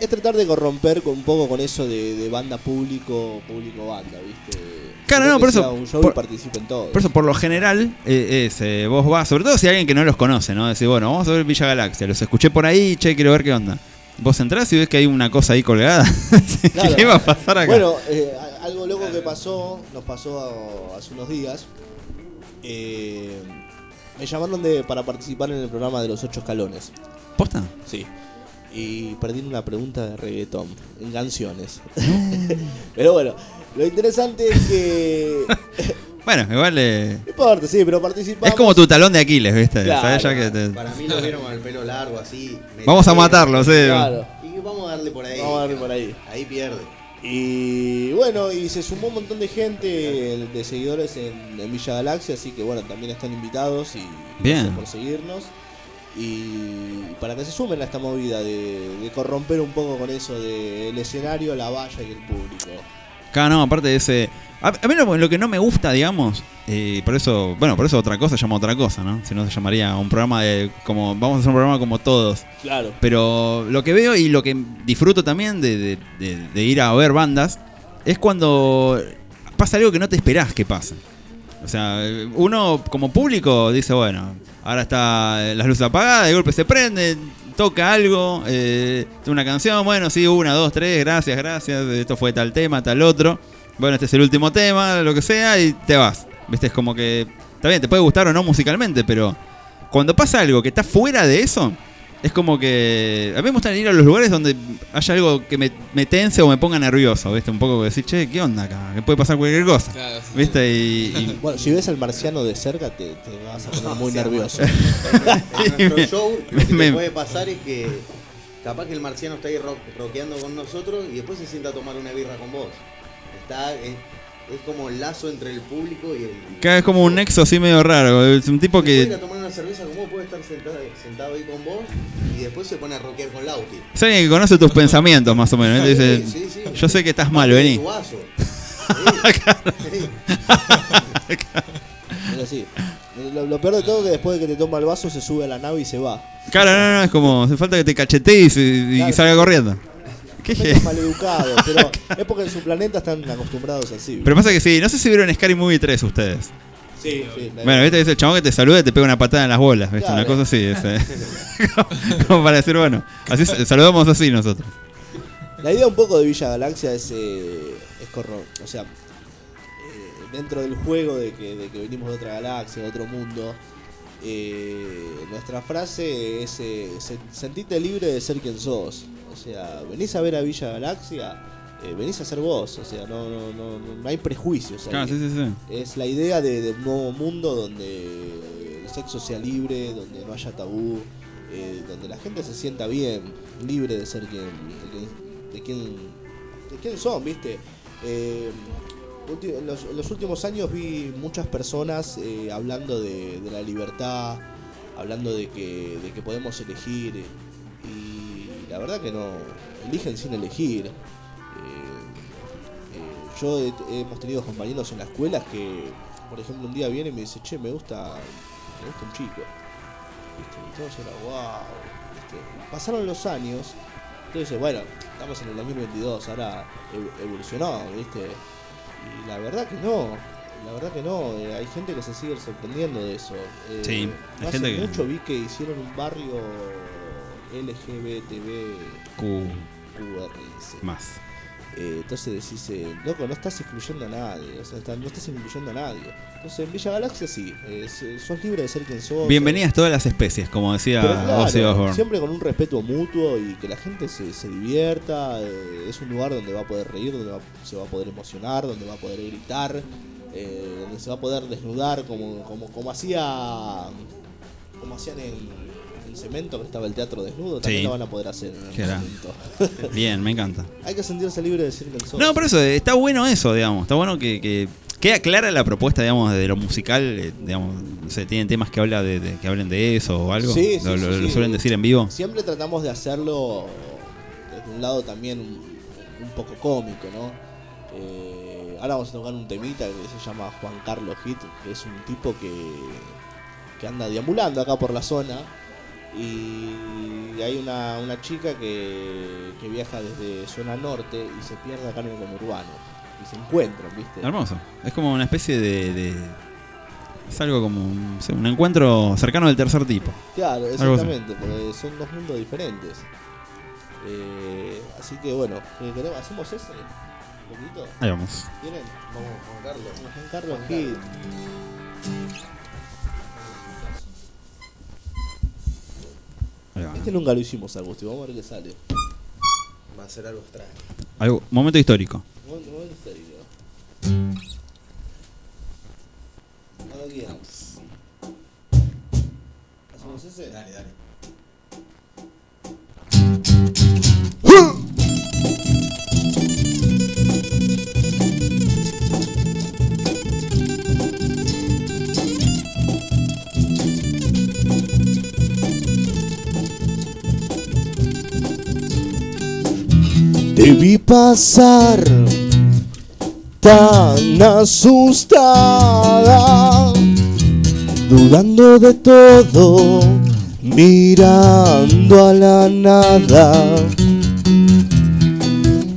es tratar de corromper con un poco con eso de, de banda público, público banda, ¿viste? Claro, no, por eso- un show por- y participen todos. Por eso, por lo general, eh, es, eh, vos vas, sobre todo si hay alguien que no los conoce, ¿no? Decir, bueno, vamos a ver Villa Galaxia, los escuché por ahí, che, quiero ver qué onda. Vos entrás y ves que hay una cosa ahí colgada. Claro. ¿Qué va a pasar acá? Bueno, eh, algo loco que pasó, nos pasó hace unos días. eh, me llamaron de, para participar en el programa de los ocho escalones. ¿Posta? Sí. Y perdí una pregunta de reggaetón en canciones. pero bueno, lo interesante es que. Bueno, igual eh, No importa, sí, pero participamos. es como tu talón de Aquiles, ¿viste? Claro. ¿Sabés? Ya que te- Para mí lo vieron con el pelo largo así. Vamos a matarlo, sí. Claro. Y vamos a darle por ahí. Vamos a darle por ahí. Ahí pierde. Y bueno, y se sumó un montón de gente, de seguidores en, en Villa Galaxia, así que bueno, también están invitados y Bien. gracias por seguirnos. Y para que se sumen a esta movida de, de corromper un poco con eso del escenario, la valla y el público. Claro, no, aparte de ese. A, a mí lo, lo que no me gusta, digamos, eh, por eso, bueno, por eso otra cosa llama otra cosa, ¿no? Si no se llamaría un programa de. como Vamos a hacer un programa como todos. Claro. Pero lo que veo y lo que disfruto también de, de- de- de ir a ver bandas es cuando pasa algo que no te esperás que pase. O sea, uno como público dice, bueno, ahora está las luces apagadas, de golpe se prende, toca algo, eh, una canción, bueno, sí, una, dos, tres, gracias, gracias, esto fue tal tema, tal otro. Bueno, este es el último tema, lo que sea, y te vas. ¿Viste? Es como que, está bien, te puede gustar o no musicalmente, pero cuando pasa algo que está fuera de eso, es como que. A mí me gusta ir a los lugares donde haya algo que me, me tense o me ponga nervioso, ¿viste? Un poco decir, che, ¿qué onda acá? Que puede pasar cualquier cosa. Claro, sí. ¿Viste? Y, y- Bueno, si ves al marciano de cerca, te, te vas a poner muy nervioso. En nuestro show, lo que me- te puede pasar es que capaz que el marciano está ahí ro- rockeando con nosotros y después se sienta a tomar una birra con vos. Está, es, es como el lazo entre el público y el. Cada vez como un nexo así medio raro. Es un tipo ir a que. tomar una cerveza vos, puede estar sentado, sentado ahí con vos y después se pone a rockear con Lauti. Es alguien que conoce tus pensamientos, más o menos. ¿eh? Te Sí, sí, dice, sí. yo sé que estás mal, vení. sí. Lo, lo peor de todo es que después de que te toma el vaso se sube a la nave y se va. Claro, no, no, es como. Hace falta que te cachetees y, y Claro, salga corriendo. ¿Qué Medio maleducado, pero es porque en su planeta están acostumbrados así. Pero pasa que sí, no sé si vieron Scary Movie 3 ustedes. Sí, sí. Bueno, viste, ese chabón que te saluda y te pega una patada en las bolas, ¿viste? Una cosa así. es, eh. como para decir, bueno, así saludamos así nosotros. La idea un poco de Villa Galaxia es, eh, es corro- o sea, eh, dentro del juego de que, de que venimos de otra galaxia, de otro mundo, eh, nuestra frase es eh, "Se- sentite libre de ser quien sos. O sea, venís a ver a Villa Galaxia, eh, venís a ser vos, o sea, no, no, no, no- hay prejuicios. ahí. Claro, sí, sí, sí. Es la idea de, de un nuevo mundo donde el sexo sea libre, donde no haya tabú, eh, donde la gente se sienta bien, libre de ser quien, de quien, de quién, de quién son, ¿viste? En, los, últimos años vi muchas personas eh, hablando de, la libertad, hablando de que, de que podemos elegir, y la verdad que no, eligen sin elegir. Eh, eh, yo he- hemos tenido compañeros en las escuelas que, por ejemplo, un día viene y me dice, che, me gusta, me gusta un chico. Y todos era, wow. Pasaron los años, entonces, bueno, estamos en el 2022, ahora ev- evolucionó, ¿viste? Y la verdad que no. La verdad que no, eh, hay gente que se sigue sorprendiendo de eso. Eh, Sí, hay hace gente que- mucho vi que hicieron un barrio LGBTB Q. QRS. Más. Eh, entonces decís, eh, loco, no estás excluyendo a nadie, o sea, no estás incluyendo a nadie. Entonces en Villa Galaxia sí, eh, sos libre de ser quien sos. Bienvenidas todas las especies, como decía claro, Ozzy Osbourne. siempre con un respeto mutuo y que la gente se, se divierta. eh, es un lugar donde va a poder reír, donde va- se va a poder emocionar, donde va a poder gritar, donde se va a poder desnudar como, como, como hacía como hacían en, en Cemento, que estaba el teatro desnudo, también Sí. lo van a poder hacer en Qué algún gran- momento. Bien, me encanta. Hay que sentirse libre de decir quien sos. No, por eso, eh, está bueno eso, digamos. Está bueno que, que queda clara la propuesta, digamos, de lo musical. eh, digamos, no sé, tienen temas que, habla de, de- que hablen de eso o algo. Sí, sí, lo, sí, lo- lo sí. suelen decir en vivo. Siempre tratamos de hacerlo desde un lado también un, un poco cómico, ¿no? Eh, ahora vamos a tocar un temita que se llama Juan Carlos Hit, que es un tipo que, que anda deambulando acá por la zona y hay una, una chica que, que viaja desde zona norte y se pierde acá en el conurbano. Y se encuentran, ¿viste? Hermoso. Es como una especie de. de- es algo como un, encuentro cercano del tercer tipo. Claro, exactamente, porque son dos mundos diferentes. Eh, así que bueno, ¿qué queremos? ¿hacemos ese? ¿Un poquito? Ahí vamos. ¿Quieren? Vamos, Juan Carlos. Vamos, Juan Carlos aquí. Ahí Este nunca lo hicimos, Agustín. Vamos a ver qué sale. Va a ser algo extraño. Algo- momento histórico. Momento- momento histórico. Cuando quieras. ¿Hacemos ese? Dale, dale. Te vi pasar tan asustada, dudando de todo, mirando a la nada,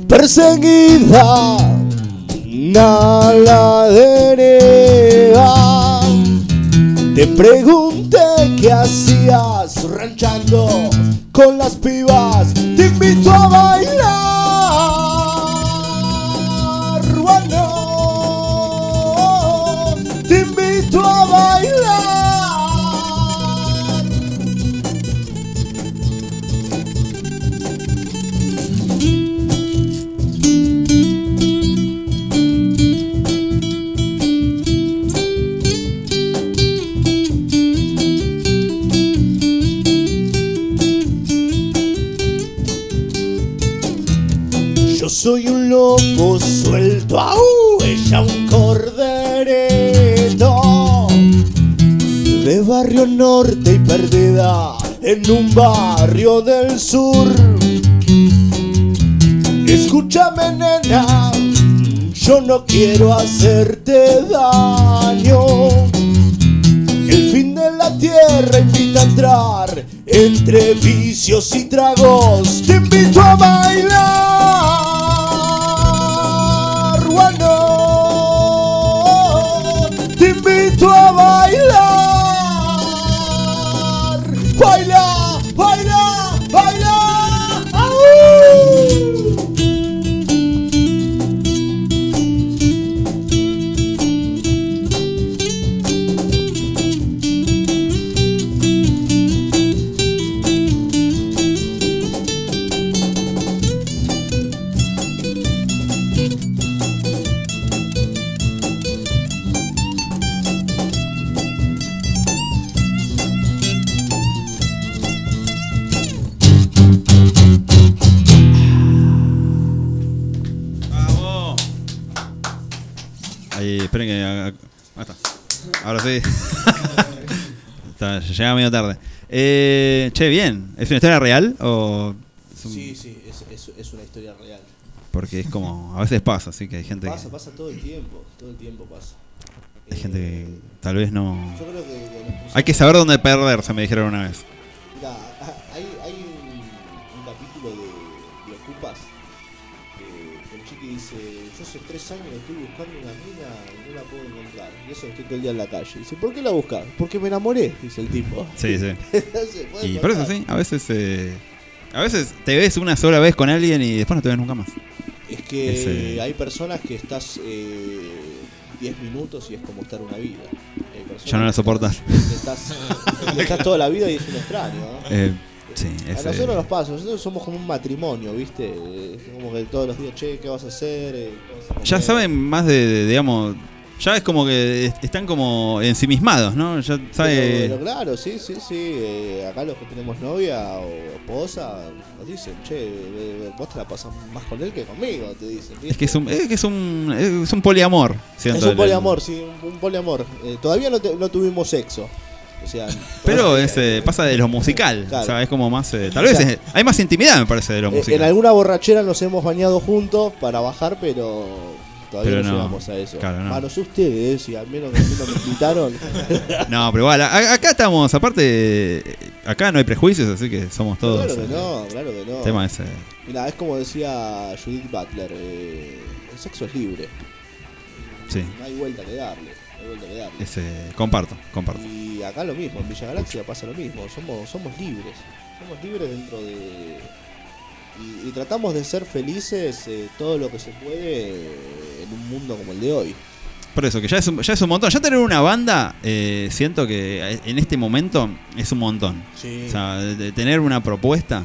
perseguida a la deriva. Te pregunté qué hacías ranchando con las pibas. Te invito a bailar. Soy un lobo suelto, ¡au! ella un corderito de barrio norte y perdida en un barrio del sur. Escúchame nena, yo no quiero hacerte daño. El fin de la tierra invita a entrar entre vicios y tragos. Te invito a bailar, Llega medio tarde. Eh, che, bien. ¿Es una historia real? O es un- Sí, sí, es, es- es una historia real. Porque es como. A veces pasa, así que hay gente Pasa, que. pasa todo el tiempo, todo el tiempo pasa. Hay gente que tal vez no. Yo creo que, Hay que saber dónde perderse, me dijeron una vez. Mirá, hay, hay un, un capítulo de, de Ocupas que, que el chiqui dice, yo hace tres años estoy buscando una mina eso estoy todo el día en la calle. Dice, ¿por qué la buscas? Porque me enamoré, dice el tipo. Sí, sí. Y por eso sí, a veces. eh, a veces te ves una sola vez con alguien y después no te ves nunca más. Es que Ese- hay personas que estás 10 minutos y es como estar una vida. Ya no la que soportas. Estás, que estás toda la vida y es un extraño. ¿no? Eh, sí, A nosotros nos pasa, nosotros somos como un matrimonio, ¿viste? Eh, Como que todos los días, che, ¿qué vas a hacer? Eh. Ya saben más de, de- digamos. Ya es como que est- están como ensimismados, ¿no? Ya sabe. Pero, pero claro, sí, sí, sí. eh, acá los que tenemos novia o esposa nos dicen, che, eh, vos te la pasas más con él que conmigo, te dicen. Es que es un, es que es un, es un poliamor. siento, Es un el- poliamor, sí, un, un poliamor. Eh, todavía no, te- no tuvimos sexo. O sea, Pero todavía- es, eh, pasa de lo musical. Claro. O sea, es como más. eh, tal O vez sea, es- hay más intimidad, me parece, de lo Eh, musical. en alguna borrachera nos hemos bañado juntos para bajar, pero todavía Pero no, llegamos a eso. claro, no. A no sé ustedes, si al menos a mí no me invitaron. No, pero igual, a- acá estamos, aparte, eh, acá no hay prejuicios, así que somos todos. Claro que eh, no, claro que no. tema ese. Mira, es como decía Judith Butler, eh, el sexo es libre. Sí. No hay vuelta que darle. No hay vuelta que darle. Ese, comparto, comparto. Y acá lo mismo, en Villa Galaxia pasa lo mismo. Somos, somos libres. Somos libres dentro de. Y, y tratamos de ser felices eh, todo lo que se puede eh, en un mundo como el de hoy. Por eso, que ya es un, ya es un montón. Ya tener una banda, eh, siento que en este momento es un montón. Sí. O sea, de, de tener una propuesta,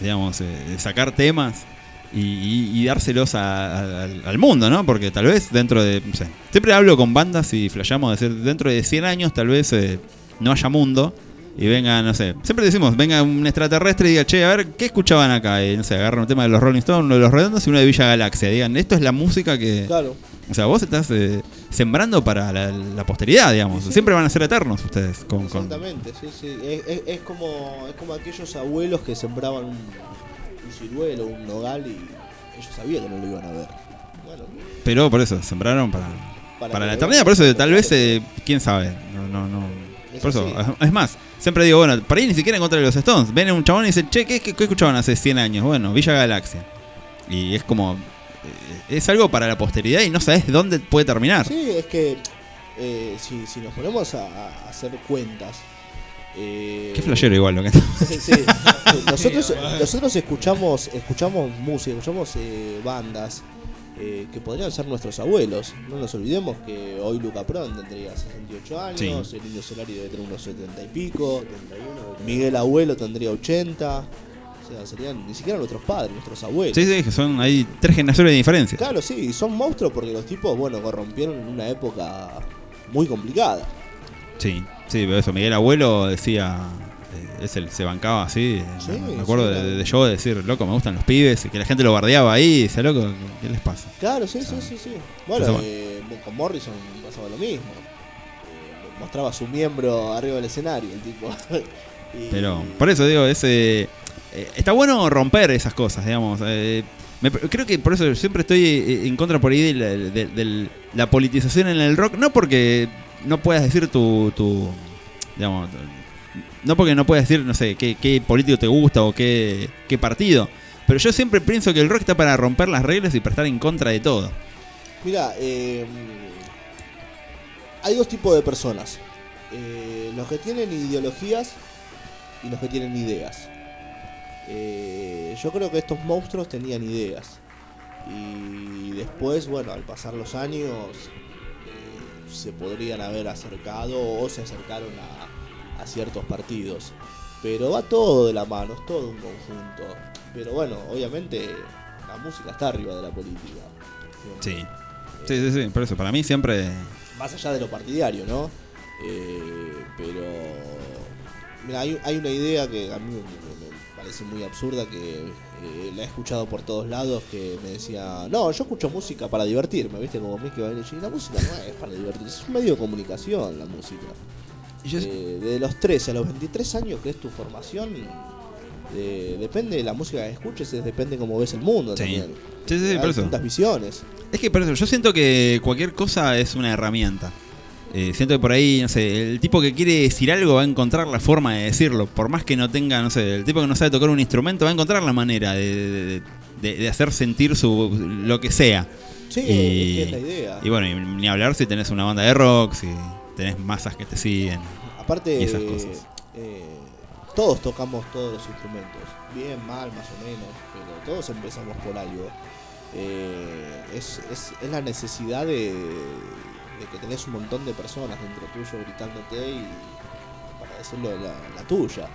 digamos, eh, de sacar temas y, y- y dárselos a- a- al, mundo, ¿no? Porque tal vez dentro de. No sé, siempre hablo con bandas y flasheamos de decir, dentro de 100 años tal vez eh, no haya mundo. Y venga, no sé, siempre decimos, venga un extraterrestre y diga, che, a ver, ¿qué escuchaban acá? Y no sé, agarran un tema de los Rolling Stones, uno de los Redondos y uno de Villa Galaxia. Digan, esto es la música que. Claro. O sea, vos estás eh, sembrando para la, la posteridad, digamos. Siempre van a ser eternos ustedes. Con, con- Exactamente, sí, sí. Es, es- es como, es como aquellos abuelos que sembraban un, un ciruelo, un nogal y ellos sabían que no lo iban a ver. Bueno, Pero por eso, sembraron para, Para la eternidad. Por eso, tal vez, eh, quién sabe. No, no, no. Es Por eso, así. es más, siempre digo, bueno, para ahí ni siquiera en contra de los Stones. Ven un chabón y dicen, che, ¿qué, qué, qué escuchaban hace 100 años? Bueno, Villa Galaxia. Y es como. eh, Es algo para la posteridad y no sabes dónde puede terminar. Sí, es que eh, si, si nos ponemos a, a hacer cuentas. eh, Qué flashero igual lo que Sí, nosotros, nosotros escuchamos, escuchamos música, escuchamos eh, bandas eh, que podrían ser nuestros abuelos. No nos olvidemos que hoy Luca Pron tendría 68 años, Sí. el Indio Solari debe tener unos 70 y pico, Miguel Abuelo tendría 80. O sea, serían ni siquiera nuestros padres, nuestros abuelos. Sí, sí, que son. Hay tres generaciones de diferencia. Claro, sí, son monstruos porque los tipos, bueno, corrompieron en una época muy complicada. Sí, sí, pero eso. Miguel Abuelo decía. Es el, se bancaba así. eh, Sí, me acuerdo sí, de, yo decir, loco, me gustan los pibes. Y que la gente lo bardeaba ahí. Y decía, loco, ¿qué les pasa? Claro, sí, sí, sí, sí. Bueno, eh, con Morrison pasaba lo mismo. Eh, mostraba su miembro arriba del escenario, el tipo. Y- Pero, por eso digo, es, eh, está bueno romper esas cosas, digamos. me- creo que por eso siempre estoy en contra por ahí de la, de- de la politización en el rock. No porque no puedas decir tu. tu digamos, no porque no puedas decir, no sé, qué, político te gusta o qué, partido. Pero yo siempre pienso que el rock está para romper las reglas y para estar en contra de todo. Mira, eh, hay dos tipos de personas. Eh, los que tienen ideologías y los que tienen ideas. Eh, yo creo que estos monstruos tenían ideas. Y después, bueno, al pasar los años, se podrían haber acercado o se acercaron a, a ciertos partidos. Pero va todo de la mano, es todo un conjunto. Pero bueno, obviamente la música está arriba de la política. Sí. Sí, sí, sí. Por eso, para mí siempre. Más allá de lo partidario, ¿no? Eh, pero. Mira, hay, hay una idea que a mí me, parece muy absurda que eh, la he escuchado por todos lados que me decía, no, yo escucho música para divertirme, ¿viste? Como Mickey decir, la música no es para divertirse, es un medio de comunicación la música. Eh, de los 13 a los 23 años que es tu formación, eh, depende de la música que escuches, es- depende cómo ves el mundo Sí. también. Sí, sí, sí, Hay por eso. visiones. Es que por eso, yo siento que cualquier cosa es una herramienta. Eh, siento que por ahí, no sé, el tipo que quiere decir algo va a encontrar la forma de decirlo. Por más que no tenga, no sé, el tipo que no sabe tocar un instrumento va a encontrar la manera de, de- de- de hacer sentir su lo que sea. Sí, y, es la idea. Y bueno, y ni hablar si tenés una banda de rock, si tenés masas que te siguen. Aparte, y esas cosas. eh, todos tocamos todos los instrumentos, bien, mal, más o menos, pero todos empezamos por algo. Eh, es, es- es la necesidad de, de que tenés un montón de personas dentro tuyo gritándote y para decirlo la, la tuya.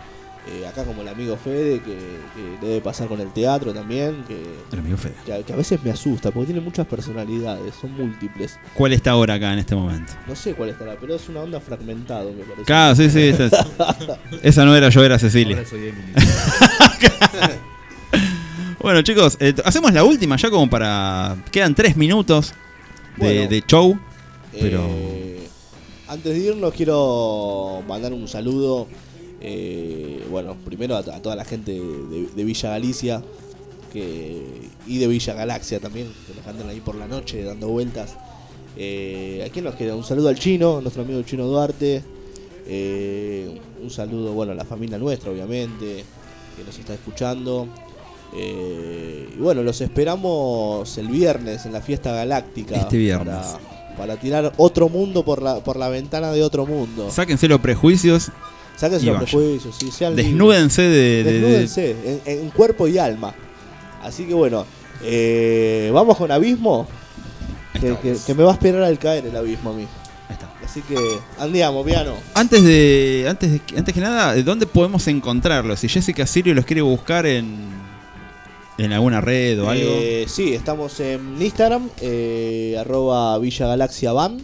Eh, acá como el amigo Fede, que, que debe pasar con el teatro también, que, El amigo Fede. que, que a veces me asusta, porque tiene muchas personalidades, son múltiples. ¿Cuál está ahora acá en este momento? No sé cuál estará, pero es una onda fragmentado, me parece. Claro, sí, sí. es- esa no era yo, era Cecilia. Ahora soy Emily. Bueno, chicos, eh, hacemos la última ya como para. Quedan tres minutos de, Bueno. de show. Pero. Eh, antes de irnos quiero mandar un saludo, eh, bueno, primero a, a toda la gente de, de Villa Galicia, que, y de Villa Galaxia también, que nos andan ahí por la noche dando vueltas. Eh, ¿A quién nos queda? Un saludo al chino, nuestro amigo Chino Duarte. Eh, un saludo, bueno, a la familia nuestra, obviamente, que nos está escuchando. Eh, y bueno, los esperamos el viernes en la fiesta galáctica. Este viernes. Para, para tirar otro mundo por la, por la ventana de otro mundo. Sáquense los prejuicios. Sáquense los prejuicios, sí, sean. Desnúdense de- de- de- Desnúdense, en, en cuerpo y alma. Así que bueno, eh, vamos con Abismo. Que, que- que me va a esperar al caer el abismo a mí. Así que andiamo, piano. Antes de, antes de, antes que nada, ¿de dónde podemos encontrarlos? Si Jessica Sirio los quiere buscar en, en alguna red o algo. Eh, sí, estamos en Instagram, eh, arroba Villa Galaxia Van.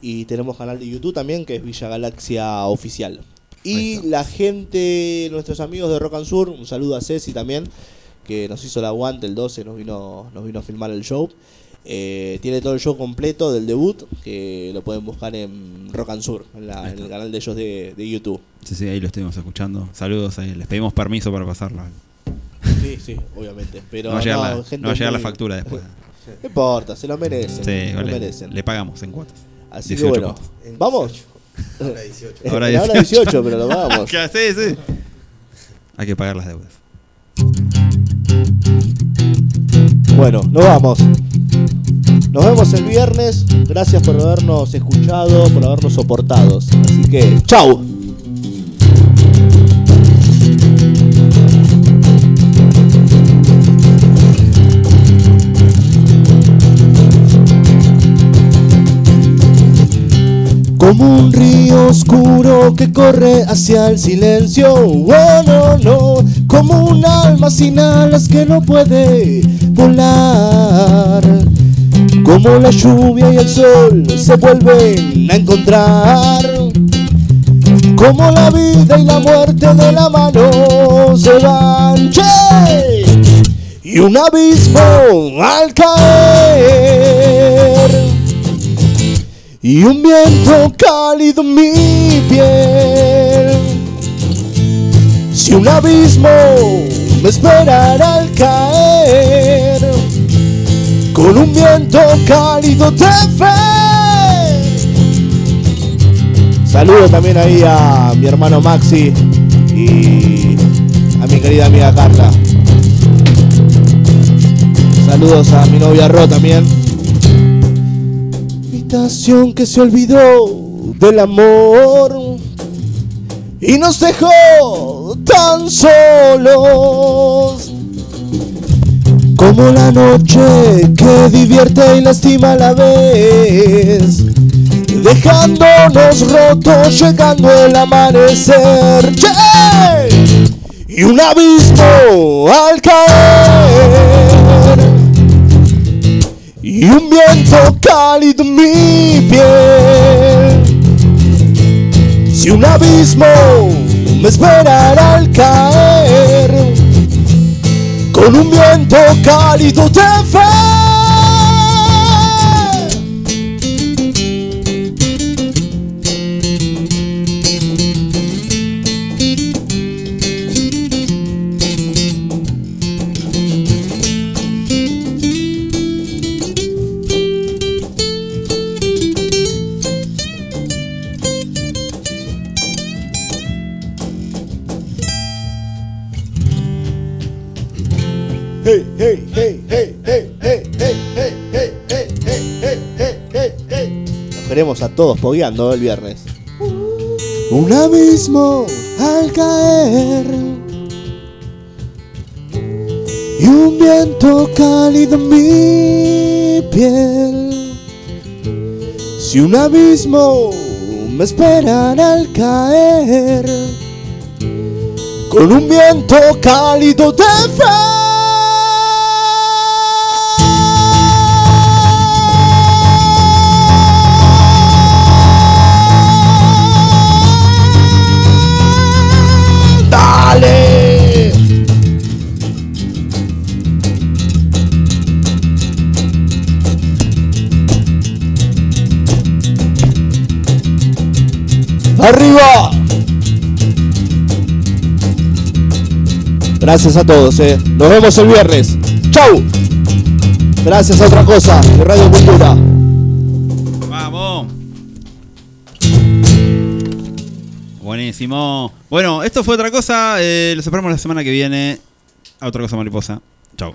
Y tenemos canal de YouTube también, que es Villa Galaxia Oficial. Y la gente, nuestros amigos de Rock and Sur, un saludo a Ceci también, que nos hizo el aguante el 12, nos vino, nos vino a filmar el show. Eh, tiene todo el show completo del debut, que lo pueden buscar en Rock and Sur, en, la- en el canal de ellos de, de YouTube. Sí, sí, ahí lo estuvimos escuchando. Saludos ahí. Les pedimos permiso para pasarlo. Sí, sí, obviamente. Pero no va a llegar, la, gente no va a llegar la factura después. No importa, se lo merecen. Sí, lo le, merecen. le pagamos en cuotas. Así que 18 bueno, cuotas. ¿vamos? Ahora 18. Ahora Eh, ahora 18, pero lo. Que sí, sí. Hay que pagar las deudas. Bueno, nos vamos. Nos vemos el viernes. Gracias por habernos escuchado, por habernos soportado. Así que, chau. Como un río oscuro que corre hacia el silencio. Oh, no, no. Como un alma sin alas que no puede volar. Como la lluvia y el sol se vuelven a encontrar. Como la vida y la muerte de la mano se van. Y un abismo al caer y un viento cálido en mi piel. Si un abismo me esperara al caer, con un viento cálido de fe. Saludo también ahí a mi hermano Maxi y a mi querida amiga Carla. Saludos a mi novia Ro también que se olvidó del amor y nos dejó tan solos. Como la noche que divierte y lastima a la vez, dejándonos rotos llegando el amanecer. Y un abismo al caer y un viento cálido en mi piel. Si un abismo me esperara al caer, con un viento cálido de fe. Todos pogueando el viernes. Un abismo al caer y un viento cálido en mi piel. Si un abismo me esperara al caer con un viento cálido de fe. Arriba. Gracias a todos, eh. Nos vemos el viernes. ¡Chau! Gracias a otra cosa de Radio Cultura. Vamos. Buenísimo. Bueno, esto fue otra cosa. eh, los esperamos la semana que viene. A otra cosa mariposa. Chau.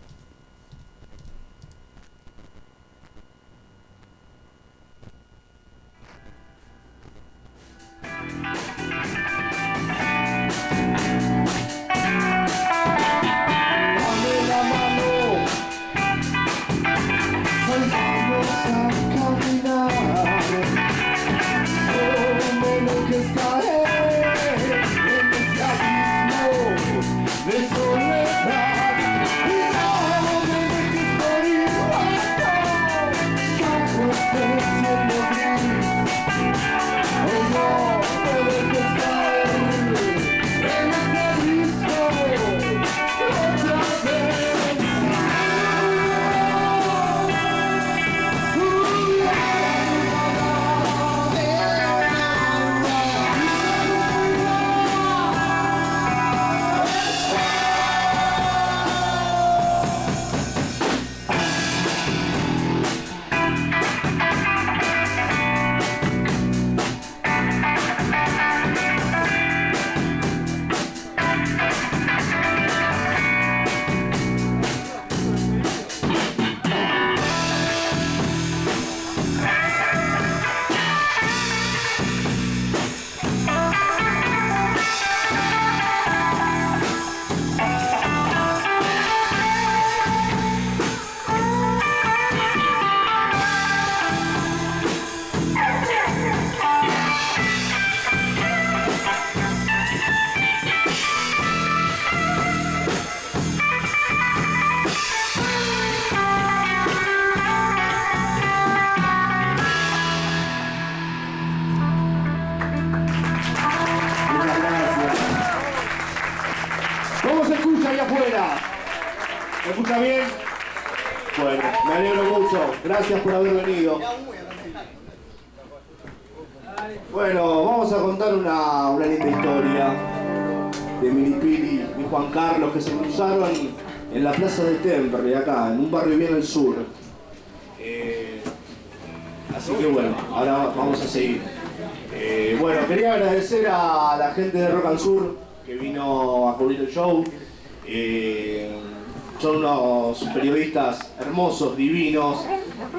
Divinos,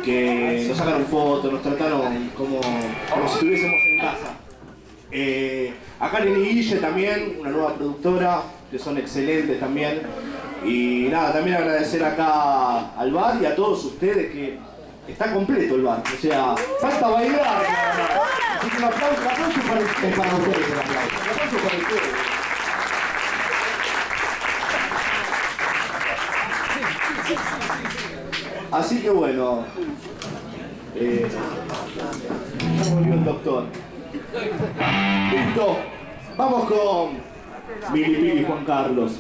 que nos sacaron fotos, nos trataron como, si estuviésemos en casa. Eh, a Karen y Guille también, una nueva productora, que son excelentes también. Y nada, también agradecer acá al bar y a todos ustedes que está completo el bar. O sea, falta bailar. Así que un aplauso, para, es para ustedes. Un aplauso para ustedes. Así que bueno, eh, volvió el doctor. Listo, vamos con Mili Mili Juan Carlos.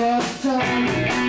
for some